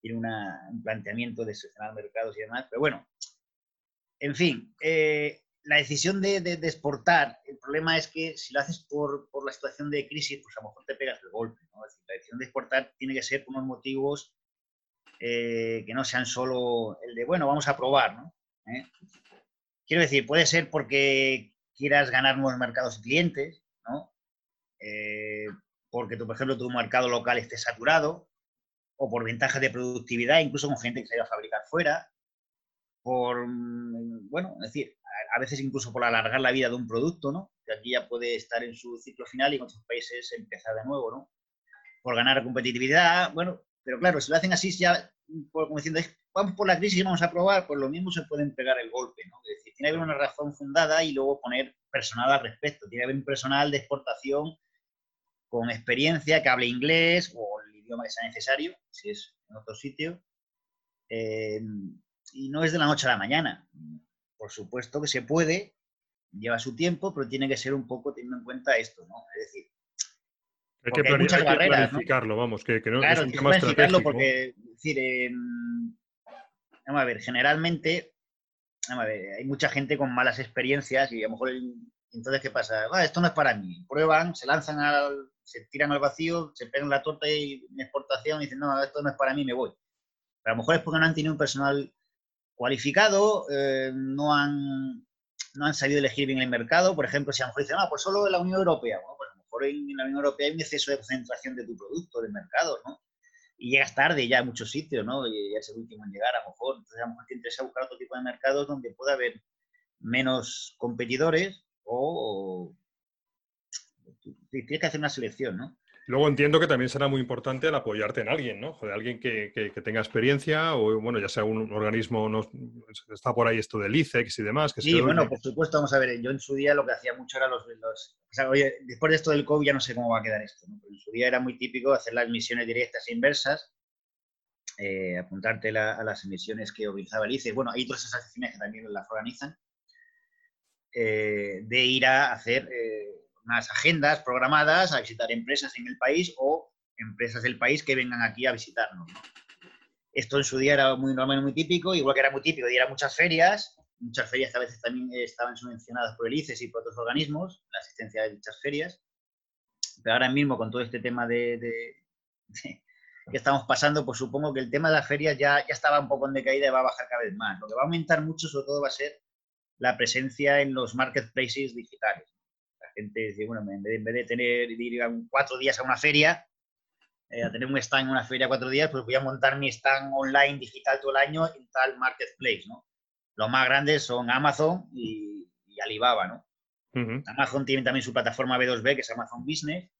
tiene un planteamiento de seleccionar mercados y demás. Pero bueno, en fin, eh, la decisión de, exportar, el problema es que si lo haces por, la situación de crisis, pues a lo mejor te pegas el golpe. la decisión de exportar tiene que ser por unos motivos eh, que no sean solo el de, bueno, vamos a probar. ¿no? ¿Eh? Quiero decir, puede ser porque quieras ganar nuevos mercados y clientes, ¿no? Eh, porque, por ejemplo, tu mercado local esté saturado, o por ventajas de productividad, incluso con gente que se iba a fabricar fuera, por, mm, bueno, es decir, a veces incluso por alargar la vida de un producto, ¿no? Que aquí ya puede estar en su ciclo final y en otros países empezar de nuevo, ¿no? Por ganar competitividad, bueno, pero claro, si lo hacen así ya, como diciendo, vamos por la crisis y vamos a probar, pues lo mismo se pueden pegar el golpe, ¿no? Es decir, tiene que haber una razón fundada y luego poner personal al respecto. Tiene que haber un personal de exportación con experiencia que hable inglés o el idioma que sea necesario, si es en otro sitio. Eh, y no es de la noche a la mañana por supuesto que se puede, lleva su tiempo, pero tiene que ser un poco teniendo en cuenta esto, ¿no? Es decir, hay que, hay barreras, planificarlo, vamos, que, no claro, es un tema estratégico. porque, es decir, vamos a ver, generalmente, vamos a ver, hay mucha gente con malas experiencias y a lo mejor, entonces, ¿qué pasa? Ah, esto no es para mí. Prueban, se lanzan al, se tiran al vacío, se pegan la torta y en exportación y dicen, no, esto no es para mí, me voy. Pero a lo mejor es porque no han tenido un personal cualificado, eh, no, han, no han sabido elegir bien el mercado. Por ejemplo, si a lo mejor dicen, ah, pues solo en la Unión Europea. Bueno, pues a lo mejor en la Unión Europea hay un exceso de concentración de tu producto, del mercado, ¿no? Y llegas tarde ya a muchos sitios, ¿no? Y ya es el último en llegar, a lo mejor. Entonces, a lo mejor te interesa buscar otro tipo de mercados donde pueda haber menos competidores o, tienes que hacer una selección, ¿no? Luego entiendo que también será muy importante el apoyarte en alguien, ¿no? De alguien que, tenga experiencia o, bueno, ya sea un organismo, no, está por ahí esto del ICEX y demás. Que sí, bueno, por supuesto, vamos a ver, yo en su día lo que hacía mucho era los... o sea, oye, después de esto del COVID ya no sé cómo va a quedar esto, ¿no? Pero en su día era muy típico hacer las emisiones directas e inversas, eh, apuntarte a las emisiones que organizaba el ICEX. Bueno, hay otras asociaciones que también las organizan, eh, de ir a hacer... Eh, unas agendas programadas a visitar empresas en el país o empresas del país que vengan aquí a visitarnos. Esto en su día era muy normal, muy típico, igual que era muy típico de ir a muchas ferias, muchas ferias a veces también estaban subvencionadas por el ICES y por otros organismos, la asistencia de dichas ferias. Pero ahora mismo con todo este tema de, que estamos pasando, pues supongo que el tema de las ferias ya, ya estaba un poco en decaída y va a bajar cada vez más. Lo que va a aumentar mucho sobre todo va a ser la presencia en los marketplaces digitales gente dice, bueno, en vez de, tener, ir cuatro días a una feria, eh, a tener un stand en una feria cuatro días, pues voy a montar mi stand online digital todo el año en tal marketplace, ¿no? Los más grandes son Amazon y, Alibaba, ¿no? Amazon tiene también su plataforma B2B, que es Amazon Business,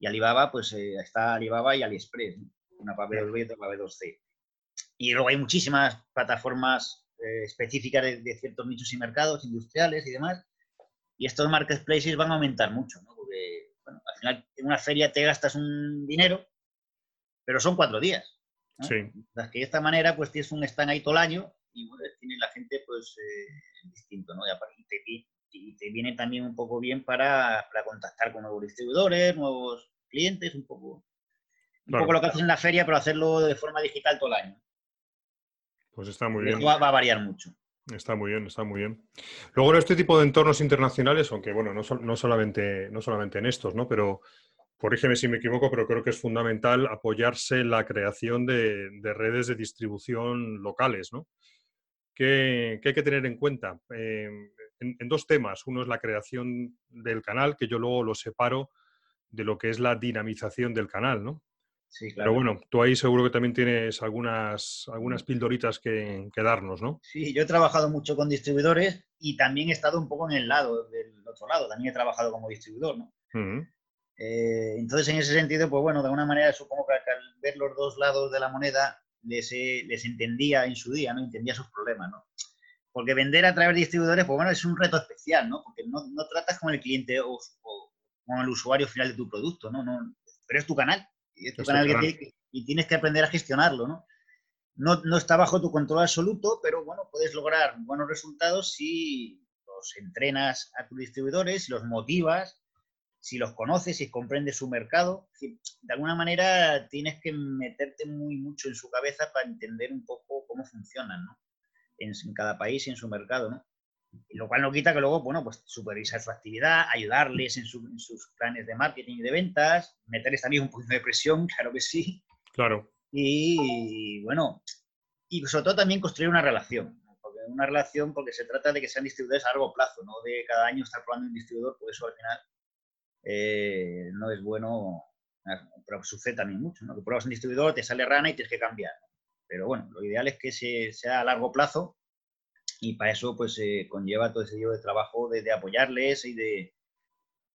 y Alibaba, pues eh, está Alibaba y AliExpress, una para B2B y otra para B2C. Y luego hay muchísimas plataformas eh, específicas de, ciertos nichos y mercados industriales y demás. Y estos marketplaces van a aumentar mucho, ¿no? Porque, bueno, al final en una feria te gastas un dinero, pero son cuatro días. ¿no? Sí. Las que de esta manera, pues tienes un stand ahí todo el año y bueno, tiene la gente, pues, eh, distinto, ¿no? Y, te, y te viene también un poco bien para, para contactar con nuevos distribuidores, nuevos clientes, un poco, un poco lo que haces en la feria, pero hacerlo de forma digital todo el año. Pues está muy bien. Va, a variar mucho. Está muy bien, está muy bien. Luego en este tipo de entornos internacionales, aunque bueno, no, solamente, no solamente en estos, ¿no? Pero corrígeme si me equivoco, pero creo que es fundamental apoyarse en la creación de, redes de distribución locales, ¿no? ¿Qué, hay que tener en cuenta? Eh, en, dos temas. Uno es la creación del canal, que yo luego lo separo de lo que es la dinamización del canal, ¿no? Sí, claro. Pero bueno, tú ahí seguro que también tienes algunas, algunas pildoritas que, darnos, ¿no? Sí, yo he trabajado mucho con distribuidores y también he estado un poco en el lado, del otro lado, también he trabajado como distribuidor, ¿no? Eh, entonces, en ese sentido, pues bueno, de alguna manera supongo que al ver los dos lados de la moneda les, les entendía en su día, ¿no? Entendía sus problemas, ¿no? Porque vender a través de distribuidores, pues bueno, es un reto especial, ¿no? Porque no, no tratas con el cliente o, con el usuario final de tu producto, ¿no? no pero es tu canal. Y es tu canal, Que y tienes que aprender a gestionarlo, ¿no? ¿no? No está bajo tu control absoluto, pero bueno, puedes lograr buenos resultados si los entrenas a tus distribuidores, si los motivas, si los conoces, si comprendes su mercado. De alguna manera tienes que meterte muy mucho en su cabeza para entender un poco cómo funcionan, ¿no? en, cada país y en su mercado, ¿no? Lo cual no quita que luego, bueno, pues supervisar su actividad, ayudarles en, sus planes de marketing y de ventas, meterles también un poquito de presión, claro que sí. Claro. Y, bueno, y sobre todo también construir una relación, porque una relación porque se trata de que sean distribuidores a largo plazo, no de cada año estar probando un distribuidor, por eso al final eh, no es bueno, pero sucede también mucho, ¿no? Que pruebas un distribuidor, te sale rana y tienes que cambiar. Pero bueno, lo ideal es que sea a largo plazo y para eso pues conlleva todo ese tipo de trabajo de, apoyarles y de,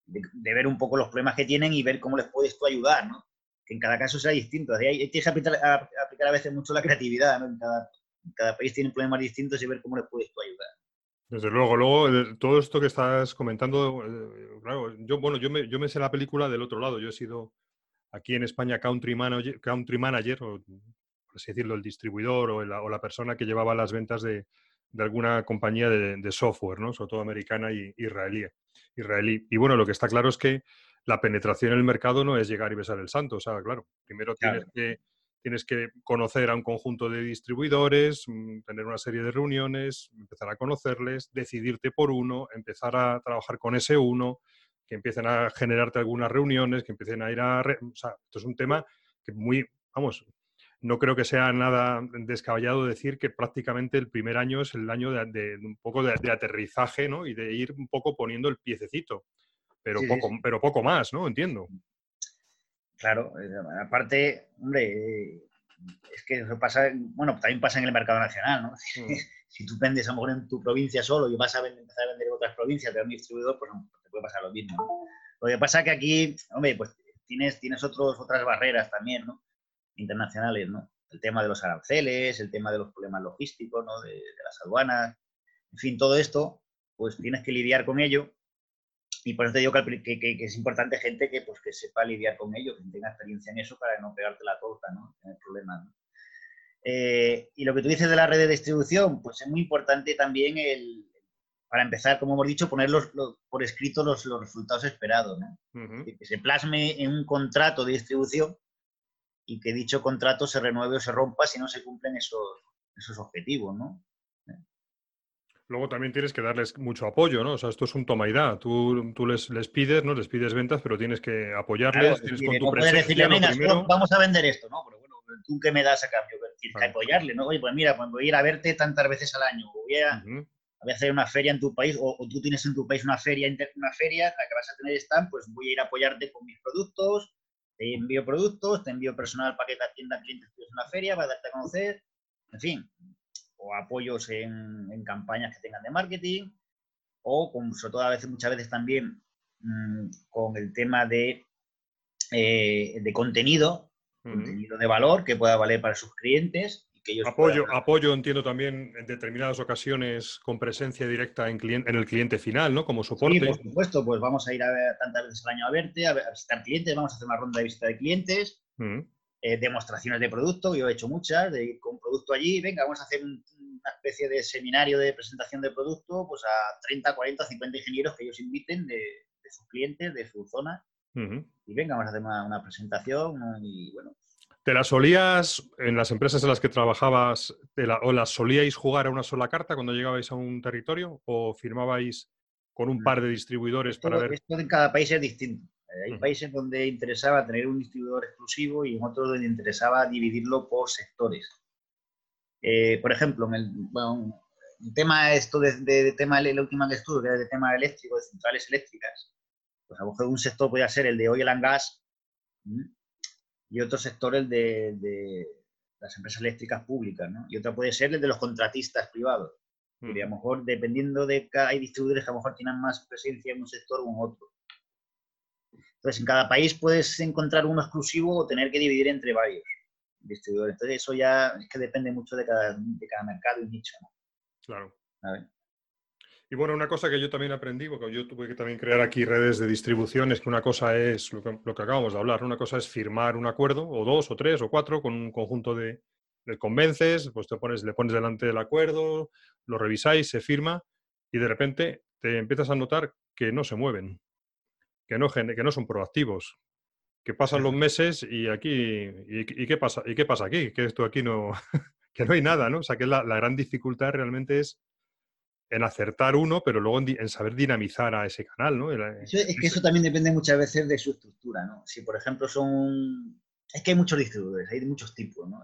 de, ver un poco los problemas que tienen y ver cómo les puedes tú ayudar, ¿no? Que en cada caso sea distinto. Tienes que aplicar a, veces mucho la creatividad, ¿no? En cada, país tiene problemas distintos y ver cómo les puedes tú ayudar. Desde luego, luego eh, todo esto que estás comentando, eh, claro, yo, bueno, yo me, yo me sé la película del otro lado. Yo he sido aquí en España country manager, country manager por así decirlo, el distribuidor o la, o la persona que llevaba las ventas de, de alguna compañía de, de, software, ¿no? sobre todo americana y israelí, israelí. Y bueno, lo que está claro es que la penetración en el mercado no es llegar y besar el santo. O sea, claro, primero Tienes, que, tienes que conocer a un conjunto de distribuidores, mm, tener una serie de reuniones, empezar a conocerles, decidirte por uno, empezar a trabajar con ese uno, que empiecen a generarte algunas reuniones, que empiecen a ir a... O sea, esto es un tema que muy, vamos, no creo que sea nada descabellado decir que prácticamente el primer año es el año de, un poco de, aterrizaje, ¿no? Y de ir un poco poniendo el piececito, pero, poco, pero poco más, ¿no? Entiendo. Claro, aparte, hombre, es que eso pasa, bueno, también pasa en el mercado nacional, ¿no? Mm. si tú vendes a lo mejor en tu provincia solo y vas a empezar a vender en otras provincias de un distribuidor, pues te puede pasar lo mismo. Lo que pasa es que aquí, hombre, pues tienes, tienes otros, otras barreras también, ¿no? Internacionales, ¿no? El tema de los aranceles, el tema de los problemas logísticos, ¿no? De, las aduanas, en fin, todo esto, pues tienes que lidiar con ello y por eso te digo que, que, es importante gente que, pues, que sepa lidiar con ello, que tenga experiencia en eso para no pegarte la torta, ¿no? Tener problemas, eh, y lo que tú dices de la red de distribución, pues es muy importante también el, para empezar, como hemos dicho, poner por escrito los, los resultados esperados, ¿no? Que se plasme en un contrato de distribución y que dicho contrato se renueve o se rompa si no se cumplen esos, esos objetivos, ¿no? Luego también tienes que darles mucho apoyo, ¿no? O sea, esto es un toma y da. Tú, tú les, les pides, ¿no? Les pides ventas, pero tienes que apoyarles, tienes con tu presencia, vamos a vender esto, ¿no? Pero bueno, ¿tú qué me das a cambio? Tienes que apoyarle, ¿no? Oye, pues mira, pues voy a ir a verte tantas veces al año, voy a, voy a hacer una feria en tu país, o, tú tienes en tu país una feria, una feria, la que vas a tener stand, pues voy a ir a apoyarte con mis productos, te envío productos, te envío personal para que te atienda clientes que una feria, para darte a conocer, en fin, o apoyos en, campañas que tengan de marketing, o con, sobre todo a veces, muchas veces también mm, con el tema de, eh, de contenido, contenido de valor que pueda valer para sus clientes apoyo, apoyo, entiendo también en determinadas ocasiones con presencia directa en, en el cliente final, ¿no? Como soporte. Sí, por supuesto, pues vamos a ir a ver tantas veces al año a verte, a, visitar clientes, vamos a hacer una ronda de visita de clientes, mm. eh, demostraciones de producto, yo he hecho muchas, de ir con producto allí, venga, vamos a hacer una especie de seminario de presentación de producto, pues a 30, 40, 50 ingenieros que ellos inviten de, sus clientes, de su zona. Y venga, vamos a hacer una, una presentación y bueno, ¿Te las solías, en las empresas en las que trabajabas, o las solíais jugar a una sola carta cuando llegabais a un territorio o firmabais con un par de distribuidores para ver? Esto en cada país es distinto. Hay países donde interesaba tener un distribuidor exclusivo y en otros donde interesaba dividirlo por sectores. Eh, por ejemplo, en el, bueno, el tema esto de, de, tema la última que estuve, que era de tema eléctrico, de centrales eléctricas, pues a lo mejor un sector podría ser el de oil and gas, y otro sector el de, las empresas eléctricas públicas, ¿no? Y otra puede ser el de los contratistas privados. Y a lo mejor, dependiendo de cada, hay distribuidores que a lo mejor tienen más presencia en un sector o en otro. Entonces, en cada país puedes encontrar uno exclusivo o tener que dividir entre varios distribuidores. Entonces, eso ya es que depende mucho de cada, de cada mercado y nicho. ¿no? Claro. A ver. Y bueno, una cosa que yo también aprendí, porque yo tuve que también crear aquí redes de distribución, es que una cosa es lo que, acabamos de hablar, una cosa es firmar un acuerdo, o dos, o tres, o cuatro, con un conjunto de, convences, pues te pones, le pones delante del acuerdo, lo revisáis, se firma, y de repente te empiezas a notar que no se mueven, que no, que no son proactivos, que pasan los meses y aquí, y, qué pasa, ¿y qué pasa aquí? Que esto aquí no, que no hay nada, ¿no? O sea, que la gran dificultad realmente es en acertar uno, pero luego en, saber dinamizar a ese canal, ¿no? es que eso también depende muchas veces de su estructura, ¿no? Si, por ejemplo, son... Es que hay muchos distribuidores, hay de muchos tipos, ¿no?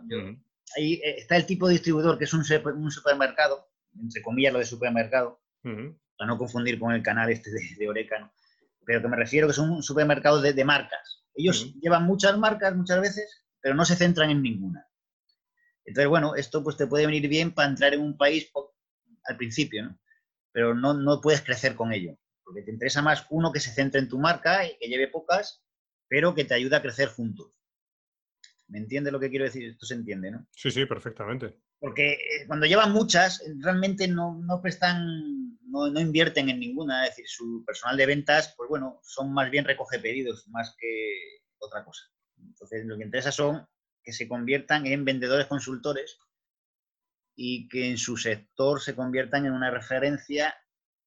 Ahí eh, está el tipo de distribuidor que es un, supermercado, entre comillas lo de supermercado, para no confundir con el canal este de, de Oreca, Pero que me refiero que son un supermercado de, marcas. Ellos llevan muchas marcas muchas veces, pero no se centran en ninguna. Entonces, bueno, esto pues te puede venir bien para entrar en un país al principio, ¿no? pero no, no puedes crecer con ello, porque te interesa más uno que se centre en tu marca y que lleve pocas, pero que te ayude a crecer juntos. ¿Me entiendes lo que quiero decir? Esto se entiende, ¿no? Sí, sí, perfectamente. Porque eh, cuando llevan muchas, realmente no, no prestan, no, no, invierten en ninguna. Es decir, su personal de ventas, pues bueno, son más bien recoge pedidos, más que otra cosa. Entonces, lo que interesa son que se conviertan en vendedores consultores y que en su sector se conviertan en una referencia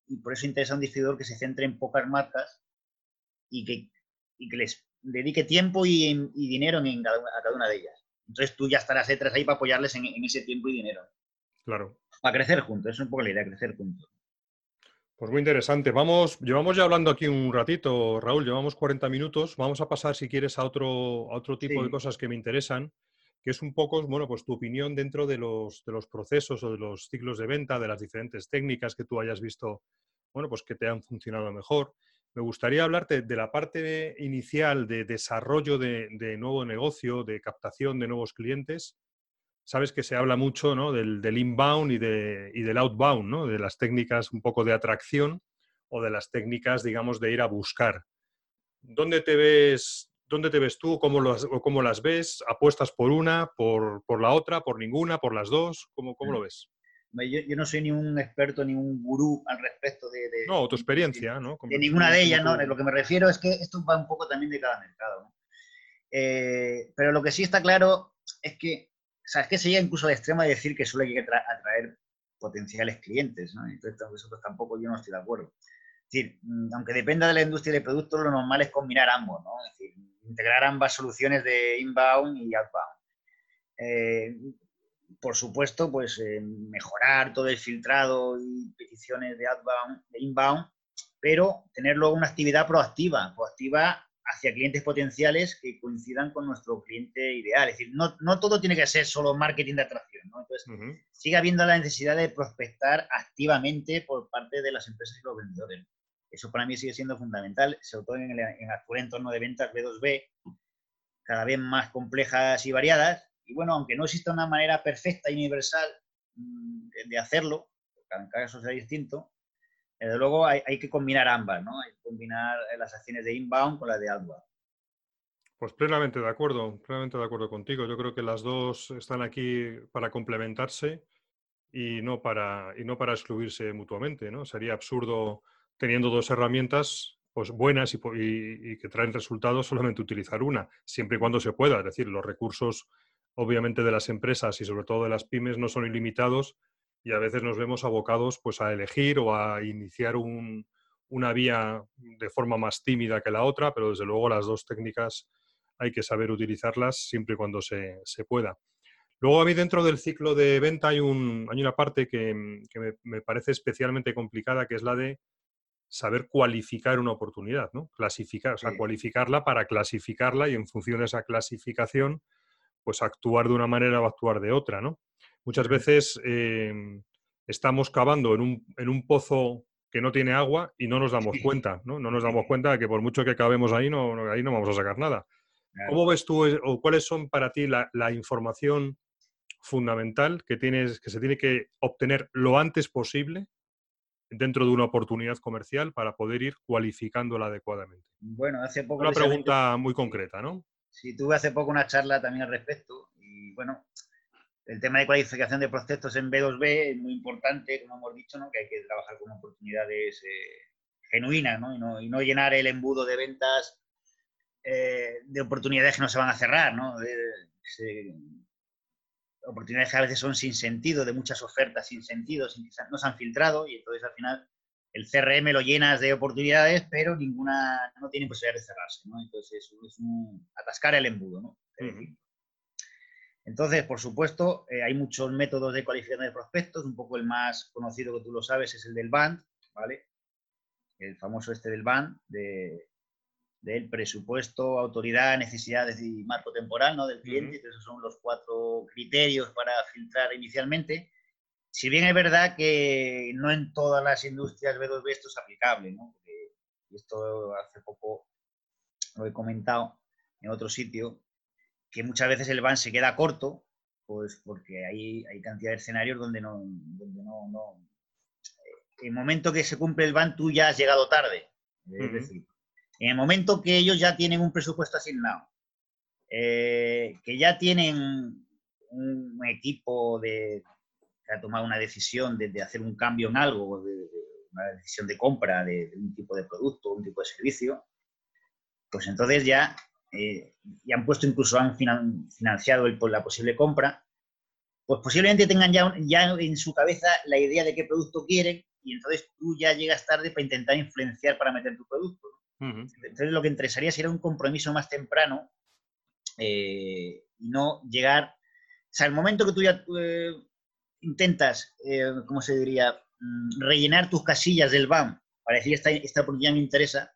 y por eso interesa a un distribuidor que se centre en pocas marcas y que, que les dedique tiempo y, dinero en cada, a cada una de ellas. Entonces tú ya estarás detrás ahí para apoyarles en, ese tiempo y dinero. Claro. Para crecer juntos, es un poco la idea, crecer juntos. Pues muy interesante. Vamos, llevamos ya hablando aquí un ratito, Raúl, llevamos 40 minutos. Vamos a pasar, si quieres, a otro, otro tipo de cosas que me interesan que es un poco, bueno, pues tu opinión dentro de los, de los procesos o de los ciclos de venta, de las diferentes técnicas que tú hayas visto, bueno, pues que te han funcionado mejor. Me gustaría hablarte de la parte inicial de desarrollo de, nuevo negocio, de captación de nuevos clientes. Sabes que se habla mucho ¿no? del, del, inbound y, de, y del outbound, ¿no? de las técnicas un poco de atracción o de las técnicas, digamos, de ir a buscar. ¿Dónde te ves ¿Dónde te ves tú? ¿Cómo, cómo las ves? ¿Apuestas por una, por, la otra, por ninguna, por las dos? ¿Cómo, cómo lo ves? Yo, no soy ni un experto ni un gurú al respecto de... no, tu experiencia, ¿no? de ninguna de ellas, ¿no? Lo que me refiero es que esto va un poco también de cada mercado, ¿no? Eh, pero lo que sí está claro es que, o sea, es que sería incluso de extremo decir que solo hay que atraer potenciales clientes, ¿no? Entonces, pues tampoco yo no estoy de acuerdo. Es decir, mm, aunque dependa de la industria de productos, lo normal es combinar ambos, ¿no? Es decir, integrar ambas soluciones de inbound y outbound. Eh, por supuesto, pues eh, mejorar todo el filtrado y peticiones de outbound, de inbound, pero tener luego una actividad proactiva, proactiva hacia clientes potenciales que coincidan con nuestro cliente ideal. Es decir, no, no todo tiene que ser solo marketing de atracción. ¿no? Entonces, sigue habiendo la necesidad de prospectar activamente por parte de las empresas y los vendedores. Eso para mí sigue siendo fundamental, sobre todo en el, en actual entorno de ventas B2B, cada vez más complejas y variadas. Y bueno, aunque no exista una manera perfecta y universal mm, de hacerlo, cada caso será distinto, desde luego hay, que combinar ambas, ¿no? Hay que combinar las acciones de inbound con las de outbound. Pues plenamente de acuerdo, plenamente de acuerdo contigo. Yo creo que las dos están aquí para complementarse y no para, y no para excluirse mutuamente, ¿no? Sería absurdo teniendo dos herramientas pues buenas y, que traen resultados solamente utilizar una, siempre y cuando se pueda. Es decir, los recursos obviamente de las empresas y sobre todo de las pymes no son ilimitados y a veces nos vemos abocados pues, a elegir o a iniciar una vía de forma más tímida que la otra, pero desde luego las dos técnicas hay que saber utilizarlas siempre y cuando se, pueda. Luego a mí dentro del ciclo de venta hay, un, hay una parte que, me, parece especialmente complicada, que es la de saber cualificar una oportunidad, ¿no? Clasificar, o sea, cualificarla para clasificarla y en función de esa clasificación, pues actuar de una manera o actuar de otra, ¿no? Muchas veces em, estamos cavando en un, en un, pozo que no tiene agua y no nos damos cuenta, ¿no? No nos damos cuenta de que por mucho que cavemos ahí, no, ahí no vamos a sacar nada. ¿Cómo ves tú o cuáles son para ti la, información fundamental que, tienes, que se tiene que obtener lo antes posible dentro de una oportunidad comercial para poder ir cualificándola adecuadamente? Bueno, hace poco... Una pregunta muy concreta, ¿no? Sí, tuve hace poco una charla también al respecto y bueno, el tema de cualificación de prospectos en B2B es muy importante, como hemos dicho, ¿no? que hay que trabajar con oportunidades eh, genuinas ¿no? Y, ¿no? Y, ¿no? llenar el embudo de ventas eh, de oportunidades que no se van a cerrar. ¿no? Oportunidades que a veces son sin sentido, de muchas ofertas sin sentido, no se han filtrado y entonces al final el CRM lo llenas de oportunidades, pero ninguna no tiene posibilidad de cerrarse. ¿no? Entonces es un, atascar el embudo. ¿no? Entonces, por supuesto, eh, hay muchos métodos de cualificación de prospectos. Un poco el más conocido que tú lo sabes es el del BAND, ¿vale? El famoso este del BAND, de, del presupuesto, autoridad, necesidades y marco temporal ¿no? del cliente. Esos son los cuatro criterios para filtrar inicialmente. Si bien es verdad que no en todas las industrias B2B esto es aplicable, ¿no? esto hace poco lo he comentado en otro sitio, que muchas veces el van se queda corto, pues porque hay, hay cantidad de escenarios donde no, donde no, no, En el momento que se cumple el van, tú ya has llegado tarde. Es decir, en el momento que ellos ya tienen un presupuesto asignado, eh, que ya tienen un equipo de, que ha tomado una decisión de, hacer un cambio en algo, una decisión de compra de, un tipo de producto, un tipo de servicio, pues entonces ya eh, y han puesto incluso, han financiado el, la posible compra, pues posiblemente tengan ya, ya en su cabeza la idea de qué producto quieren y entonces tú ya llegas tarde para intentar influenciar para meter tu producto. Entonces lo que interesaría sería un compromiso más temprano eh, y no llegar, o sea, el momento que tú ya eh, intentas, ¿cómo se diría?, mm, rellenar tus casillas del BAM para decir esta, esta oportunidad me interesa,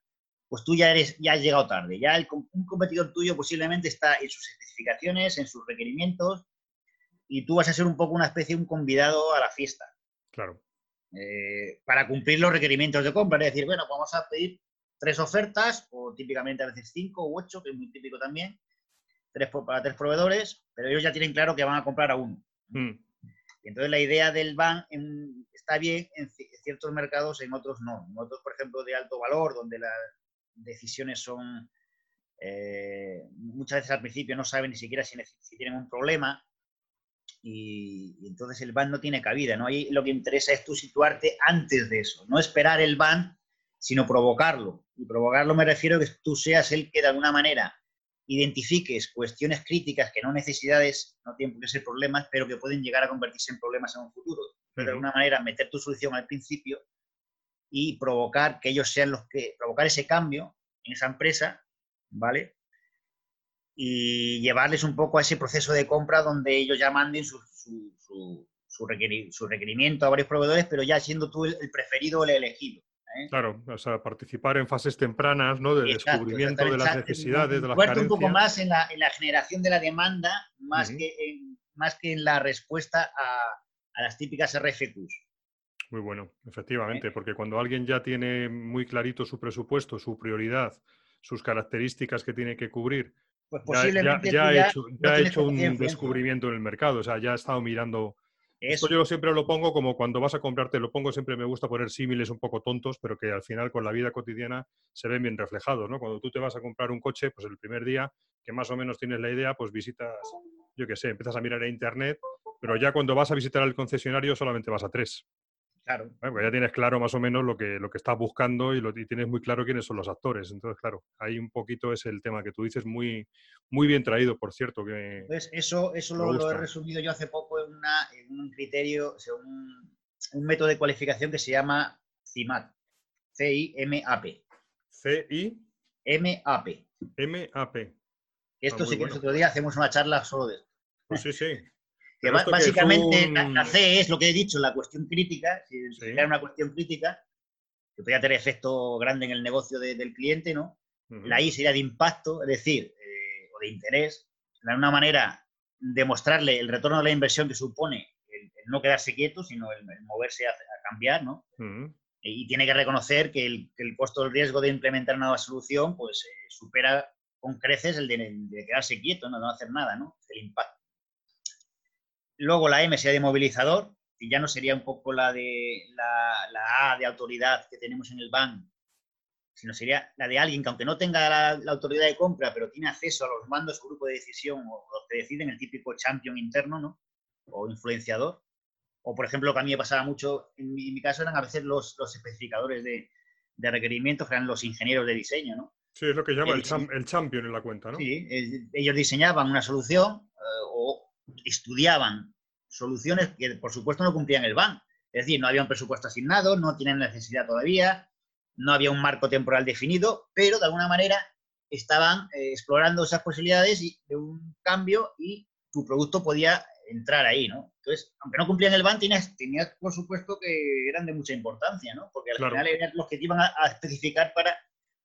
pues tú ya, eres, ya has llegado tarde. Ya el, un competidor tuyo posiblemente está en sus especificaciones, en sus requerimientos, y tú vas a ser un poco una especie de un convidado a la fiesta. Claro. Eh, para cumplir los requerimientos de compra. Es decir, bueno, vamos a pedir tres ofertas, o típicamente a veces cinco u ocho, que es muy típico también, tres, para tres proveedores, pero ellos ya tienen claro que van a comprar a uno. Mm. entonces la idea del ban está bien en, ciertos mercados, en otros no. En otros, por ejemplo, de alto valor, donde la, decisiones son, eh, muchas veces al principio no saben ni siquiera si, tienen un problema y, entonces el ban no tiene cabida, ¿no? Ahí lo que interesa es tú situarte antes de eso, no esperar el ban, sino provocarlo. Y provocarlo me refiero a que tú seas el que de alguna manera identifiques cuestiones críticas que no necesidades, no tienen por qué ser problemas, pero que pueden llegar a convertirse en problemas en un futuro. Pero de alguna manera meter tu solución al principio y provocar que ellos sean los que, provocar ese cambio en esa empresa, ¿vale? Y llevarles un poco a ese proceso de compra donde ellos ya manden su, su, requerimiento a varios proveedores, pero ya siendo tú el, preferido o el elegido. ¿Eh? Claro, o sea, participar en fases tempranas, ¿no? De descubrimiento de las necesidades, de las carencias. un poco más en la, generación de la demanda, más, que en, más que en la respuesta a, las típicas RFQs. Muy bueno, efectivamente, ¿Eh? porque cuando alguien ya tiene muy clarito su presupuesto, su prioridad, sus características que tiene que cubrir, pues posiblemente ya, ha hecho, ya ha hecho un descubrimiento en el mercado, o sea, ya ha estado mirando esto yo siempre lo pongo como cuando vas a comprarte, lo pongo siempre, me gusta poner símiles un poco tontos, pero que al final con la vida cotidiana se ven bien reflejados, ¿no? Cuando tú te vas a comprar un coche, pues el primer día que más o menos tienes la idea, pues visitas, yo qué sé, empiezas a mirar en internet, pero ya cuando vas a visitar al concesionario solamente vas a tres. Claro. Pues ya tienes claro más o menos lo que, lo que estás buscando y, lo, tienes muy claro quiénes son los actores. Entonces, claro, ahí un poquito es el tema que tú dices, muy, muy bien traído, por cierto. Que pues eso, eso lo, he resumido yo hace poco en, un criterio, un, método de cualificación que se llama CIMAP. C-I-M-A-P. C-I. M-A-P. M-A-P. Esto ah, sí que otro día hacemos una charla solo de esto. Pues sí, sí. Que básicamente la, C es lo que he dicho, la cuestión crítica, si sí. una cuestión crítica, que podría tener efecto grande en el negocio del cliente, ¿no? La I sería de impacto, es decir, eh, o de interés, de alguna manera demostrarle el retorno de la inversión que supone el, no quedarse quieto, sino el, moverse a, cambiar, ¿no? Y tiene que reconocer que el, costo del riesgo de implementar una nueva solución, pues eh, supera con creces el de, quedarse quieto, ¿no? de no hacer nada, ¿no? El impacto. Luego la M sería de movilizador, que ya no sería un poco la de la, A de autoridad que tenemos en el BAN, sino sería la de alguien que aunque no tenga la, autoridad de compra, pero tiene acceso a los mandos o grupo de decisión o los que deciden, el típico champion interno, ¿no? O influenciador. O, por ejemplo, que a mí me pasaba mucho, en mi, caso eran a veces los, los especificadores de, de requerimientos, que eran los ingenieros de diseño, ¿no? Sí, es lo que llama el, el, champion en la cuenta, ¿no? Sí, ellos diseñaban una solución eh, o estudiaban soluciones que, por supuesto, no cumplían el BAN. Es decir, no había un presupuesto asignado, no tienen necesidad todavía, no había un marco temporal definido, pero de alguna manera estaban eh, explorando esas posibilidades de un cambio y tu producto podía entrar ahí, ¿no? Entonces, aunque no cumplían el BAN, tenías, por supuesto que eran de mucha importancia, ¿no? Porque al final eran los que te iban a, especificar para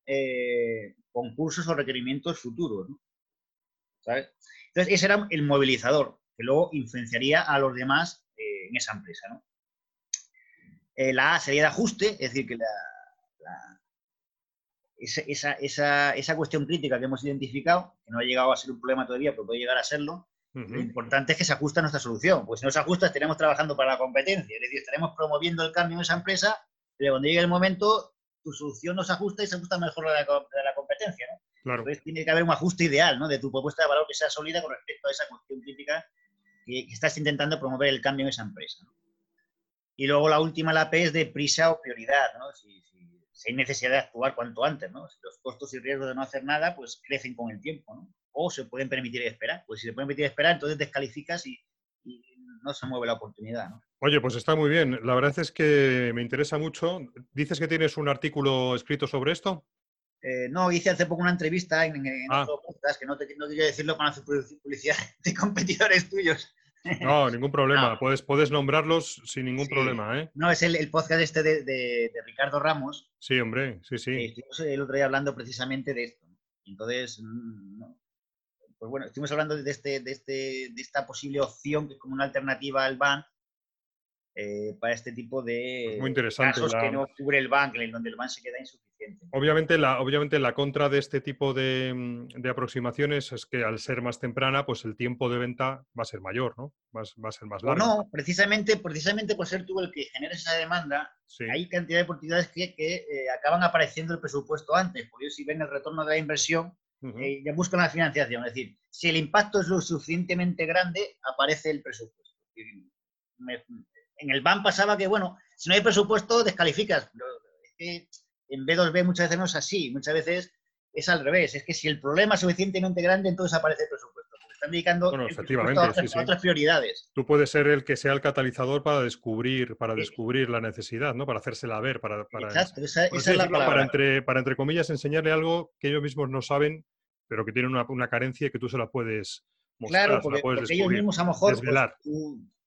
eh, concursos o requerimientos futuros, ¿no? ¿Sabes? Entonces, ese era el movilizador, que luego influenciaría a los demás eh, en esa empresa. ¿no? Eh, la A sería de ajuste, es decir, que esa, cuestión crítica que hemos identificado, que no ha llegado a ser un problema todavía, pero puede llegar a serlo, lo importante es que se ajuste a nuestra solución. Pues si no se ajusta, estaremos trabajando para la competencia, es decir, estaremos promoviendo el cambio en esa empresa, pero cuando llegue el momento, tu solución no se ajusta y se ajusta mejor a la, a la competencia. ¿no? Entonces tiene que haber un ajuste ideal ¿no? de tu propuesta de valor que sea sólida con respecto a esa cuestión crítica que, estás intentando promover el cambio en esa empresa. Y luego la última, la P, es de prisa o prioridad. ¿no? Si, hay necesidad de actuar cuanto antes, ¿no? Si los costos y riesgos de no hacer nada, pues crecen con el tiempo, ¿no? O se pueden permitir esperar. Pues si se pueden permitir esperar, entonces descalificas y, y no se mueve la oportunidad, ¿no? Oye, pues está muy bien. La verdad es que me interesa mucho. ¿Dices que tienes un artículo escrito sobre esto? Eh, no, hice hace poco una entrevista en, ah. otro podcast, que no, te, no quería decirlo con hacer publicidad de competidores tuyos. No, ningún problema. Puedes, puedes nombrarlos sin ningún problema. ¿eh? No, es el, podcast este de, Ricardo Ramos. Sí, hombre, sí, sí. estuvimos el otro día hablando precisamente de esto. Entonces, mm, pues bueno, estuvimos hablando de, este, de, este, de esta posible opción que es como una alternativa al BAN eh, para este tipo de Muy interesante, casos que no cubre el banco, en donde el banco se queda insuficiente. Obviamente la, obviamente la contra de este tipo de, mm, de, aproximaciones es que al ser más temprana, pues el tiempo de venta va a ser mayor, ¿no? Va, va a ser más largo. No, precisamente, precisamente por ser tú el que genera esa demanda, hay cantidad de oportunidades que, que eh, acaban apareciendo el presupuesto antes, porque ellos si ven el retorno de la inversión, eh, ya buscan la financiación. Es decir, si el impacto es lo suficientemente grande, aparece el presupuesto. Me, en el BAN pasaba que, bueno, si no hay presupuesto, descalificas. es que en B2B muchas veces no es así, muchas veces es al revés. Es que si el problema es suficientemente grande, entonces aparece el presupuesto. están dedicando a, otras, prioridades. Tú puedes ser el que sea el catalizador para descubrir, para descubrir la necesidad, ¿no? Para hacérsela ver, para, para, Exacto, esa, es la Para entre, para entre comillas enseñarle algo que ellos mismos no saben, pero que tienen una, carencia y que tú se la puedes mostrar, claro, porque, ellos mismos a lo mejor pues,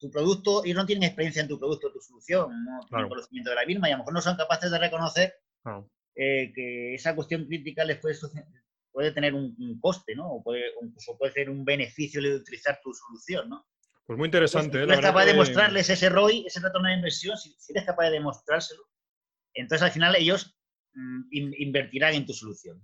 tu producto, ellos no tienen experiencia en tu producto, tu solución, no tienen conocimiento de la misma y a lo mejor no son capaces de reconocer eh, que esa cuestión crítica les puede, puede tener un, coste, ¿no? O puede, incluso puede ser un beneficio de utilizar tu solución, ¿no? Pues muy interesante. si ¿eh? eres capaz de mostrarles ese ROI, ese retorno de inversión, si, eres capaz de demostrárselo, entonces al final ellos mm, invertirán en tu solución.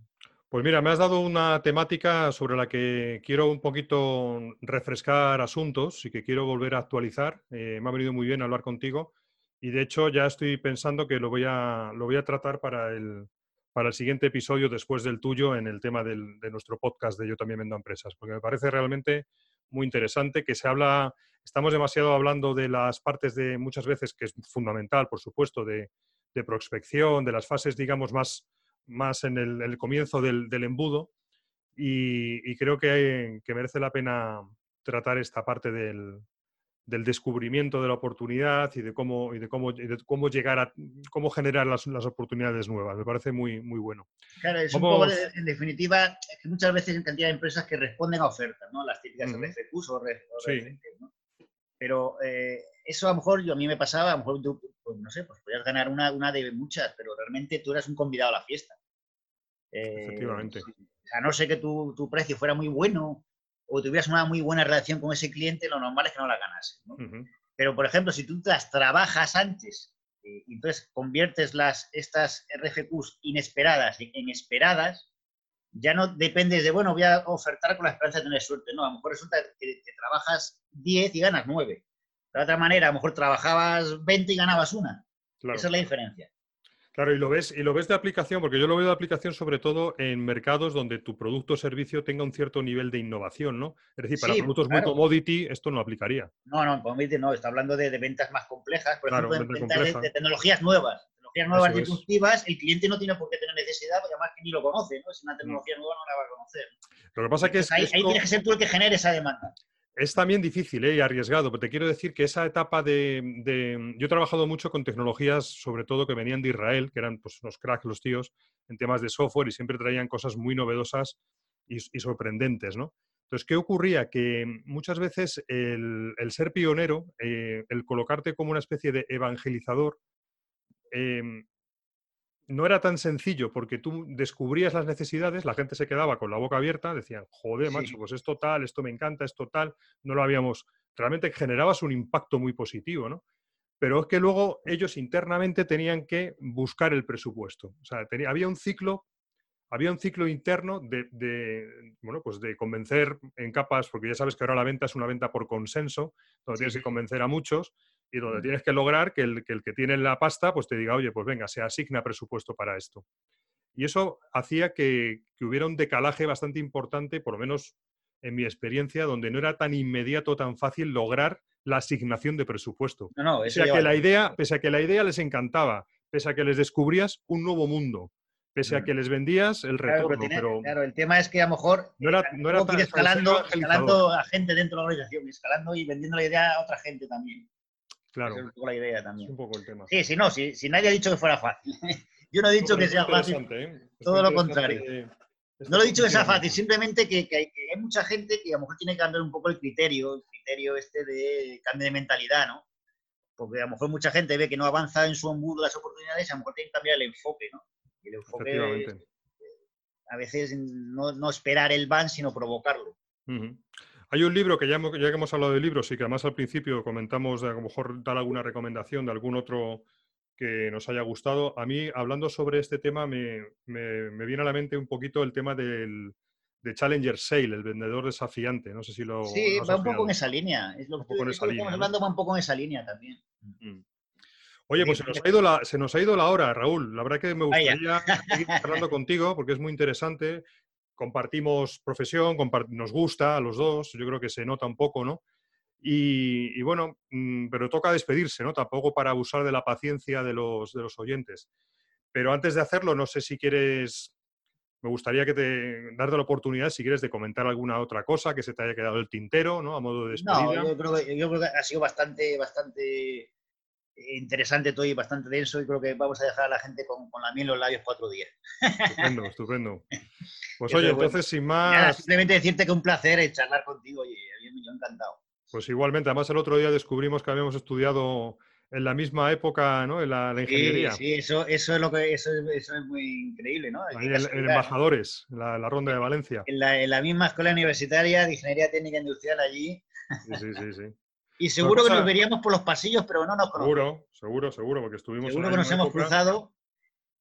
Pues mira, me has dado una temática sobre la que quiero un poquito refrescar asuntos y que quiero volver a actualizar. Eh, me ha venido muy bien hablar contigo y de hecho ya estoy pensando que lo voy a, lo voy a tratar para el, para el siguiente episodio después del tuyo en el tema de nuestro podcast de Yo también vendo empresas, porque me parece realmente muy interesante que se habla, estamos demasiado hablando de las partes de muchas veces, que es fundamental, por supuesto, de, de prospección, de las fases, digamos, más más en el, comienzo del, embudo y, creo que, merece la pena tratar esta parte del, descubrimiento de la oportunidad y de cómo, y de cómo, de cómo llegar a cómo generar las, oportunidades nuevas. Me parece muy, muy bueno. Claro, es un poco, en definitiva, que muchas veces hay cantidad de empresas que responden a ofertas, ¿no? Las típicas RFQs o, ¿no? Pero eh, eso a lo mejor yo a mí me pasaba, a lo mejor tú, pues, no sé, pues podías ganar una, una de muchas, pero realmente tú eras un convidado a la fiesta. Efectivamente. Eh, o sea, no sé que tu, tu, precio fuera muy bueno o tuvieras una muy buena relación con ese cliente, lo normal es que no la ganas. Pero, por ejemplo, si tú las trabajas antes eh, y entonces conviertes las, estas RFQs inesperadas en, esperadas, ya no dependes de, bueno, voy a ofertar con la esperanza de tener suerte. No, a lo mejor resulta que, trabajas 10 y ganas 9. De otra manera, a lo mejor trabajabas 20 y ganabas una. Esa es la diferencia. Claro, y lo ves, y lo ves de aplicación, porque yo lo veo de aplicación sobre todo en mercados donde tu producto o servicio tenga un cierto nivel de innovación, ¿no? Es decir, para productos muy commodity esto no aplicaría. No, no, commodity no, está hablando de, ventas más complejas, por ejemplo, de ventas de, tecnologías nuevas, tecnologías nuevas disruptivas, el cliente no tiene por qué tener necesidad, porque además que ni lo conoce, ¿no? Si una mm. tecnología nueva no la va a conocer. Lo que pasa que es ahí, ahí tienes que ser tú el que genere esa demanda. Es también difícil ¿eh? y arriesgado, pero te quiero decir que esa etapa de, Yo he trabajado mucho con tecnologías, sobre todo que venían de Israel, que eran pues, unos cracks los tíos en temas de software y siempre traían cosas muy novedosas y, sorprendentes, ¿no? Entonces, ¿qué ocurría? Que muchas veces el, ser pionero, eh, el colocarte como una especie de evangelizador, em, no era tan sencillo porque tú descubrías las necesidades, la gente se quedaba con la boca abierta, decían, joder, macho, pues esto tal, esto me encanta, esto tal, no lo habíamos, realmente generabas un impacto muy positivo, ¿no? Pero es que luego ellos internamente tenían que buscar el presupuesto. O sea, había un ciclo, había un ciclo interno de, bueno, pues de convencer en capas, porque ya sabes que ahora la venta es una venta por consenso, donde tienes que convencer a muchos, y donde mm. tienes que lograr que el, que tiene la pasta pues te diga, oye, pues venga, se asigna presupuesto para esto. Y eso hacía que, hubiera un decalaje bastante importante, por lo menos en mi experiencia, donde no era tan inmediato, tan fácil lograr la asignación de presupuesto. No, no, pese, a que la idea, pese a que la idea les encantaba, pese a que les descubrías un nuevo mundo, pese a mm. que les vendías el retorno. Claro, claro, el tema es que a lo mejor no era, no era tan, escalando, escalando a gente dentro de la organización, escalando y vendiendo la idea a otra gente también. Claro. es un poco la idea también. un poco el tema. Sí, sí, no, si, si nadie ha dicho que fuera fácil. Yo no he dicho que sea fácil. ¿eh? Todo lo contrario. No lo he dicho que sea fácil, simplemente que, hay, mucha gente que a lo mejor tiene que cambiar un poco el criterio, el criterio este de cambio de mentalidad, ¿no? Porque a lo mejor mucha gente ve que no avanza en su embudo las oportunidades, a lo mejor tiene que cambiar el enfoque, ¿no? Y el enfoque es, a veces no, no, esperar el ban, sino provocarlo. Hay un libro que ya, ya, que hemos hablado de libros y que además al principio comentamos de a lo mejor dar alguna recomendación de algún otro que nos haya gustado. A mí, hablando sobre este tema, me, viene a la mente un poquito el tema del de Challenger Sale, el vendedor desafiante. No sé si lo. Sí, va un poco en esa línea. Es lo que, estamos hablando, va un poco en esa línea también. Mm. Oye, pues se nos, ha ido la, se nos ha ido la hora, Raúl. La verdad que me gustaría seguir hablando contigo porque es muy interesante compartimos profesión, nos gusta a los dos, yo creo que se nota un poco, ¿no? Y, bueno, mm, pero toca despedirse, ¿no? Tampoco para abusar de la paciencia de los, de los oyentes. Pero antes de hacerlo, no sé si quieres, me gustaría que te darte la oportunidad, si quieres, de comentar alguna otra cosa que se te haya quedado el tintero, ¿no? A modo de despedida. No, yo creo que, yo creo que ha sido bastante, bastante interesante todo y bastante denso y creo que vamos a dejar a la gente con, la miel en los labios cuatro días. Estupendo, estupendo. Pues oye, entonces sin más... simplemente decirte que un placer charlar contigo y yo encantado. Pues igualmente, además el otro día descubrimos que habíamos estudiado en la misma época, ¿no? En la, ingeniería. Sí, eso, eso es lo que eso, es muy increíble, ¿no? en, embajadores, la, la, ronda de Valencia. En la, en la, misma escuela universitaria de ingeniería técnica industrial allí. Sí, sí, sí, sí. Y seguro que nos veríamos por los pasillos, pero no nos conocemos. Seguro, seguro, seguro, porque estuvimos. Seguro que nos hemos cruzado.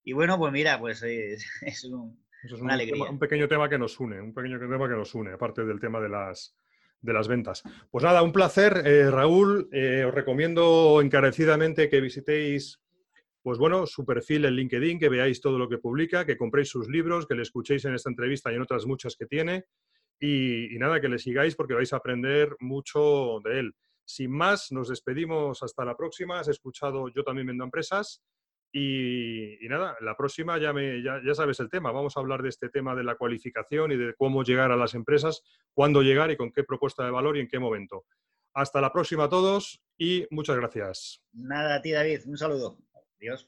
Y bueno, pues mira, pues es, es, un, es una alegría. un pequeño tema que nos une, un pequeño tema que nos une, aparte del tema de las de las ventas. Pues nada, un placer, eh, Raúl. Eh, os recomiendo encarecidamente que visitéis, pues bueno, su perfil en LinkedIn, que veáis todo lo que publica, que compréis sus libros, que le escuchéis en esta entrevista y en otras muchas que tiene. Y, y nada, que le sigáis porque vais a aprender mucho de él. Sin más, nos despedimos hasta la próxima. Has escuchado Yo también vendo empresas. Y, nada, la próxima ya, me, ya, sabes el tema. Vamos a hablar de este tema de la cualificación y de cómo llegar a las empresas, cuándo llegar y con qué propuesta de valor y en qué momento. Hasta la próxima a todos y muchas gracias. Nada, a ti David. Un saludo. Adiós.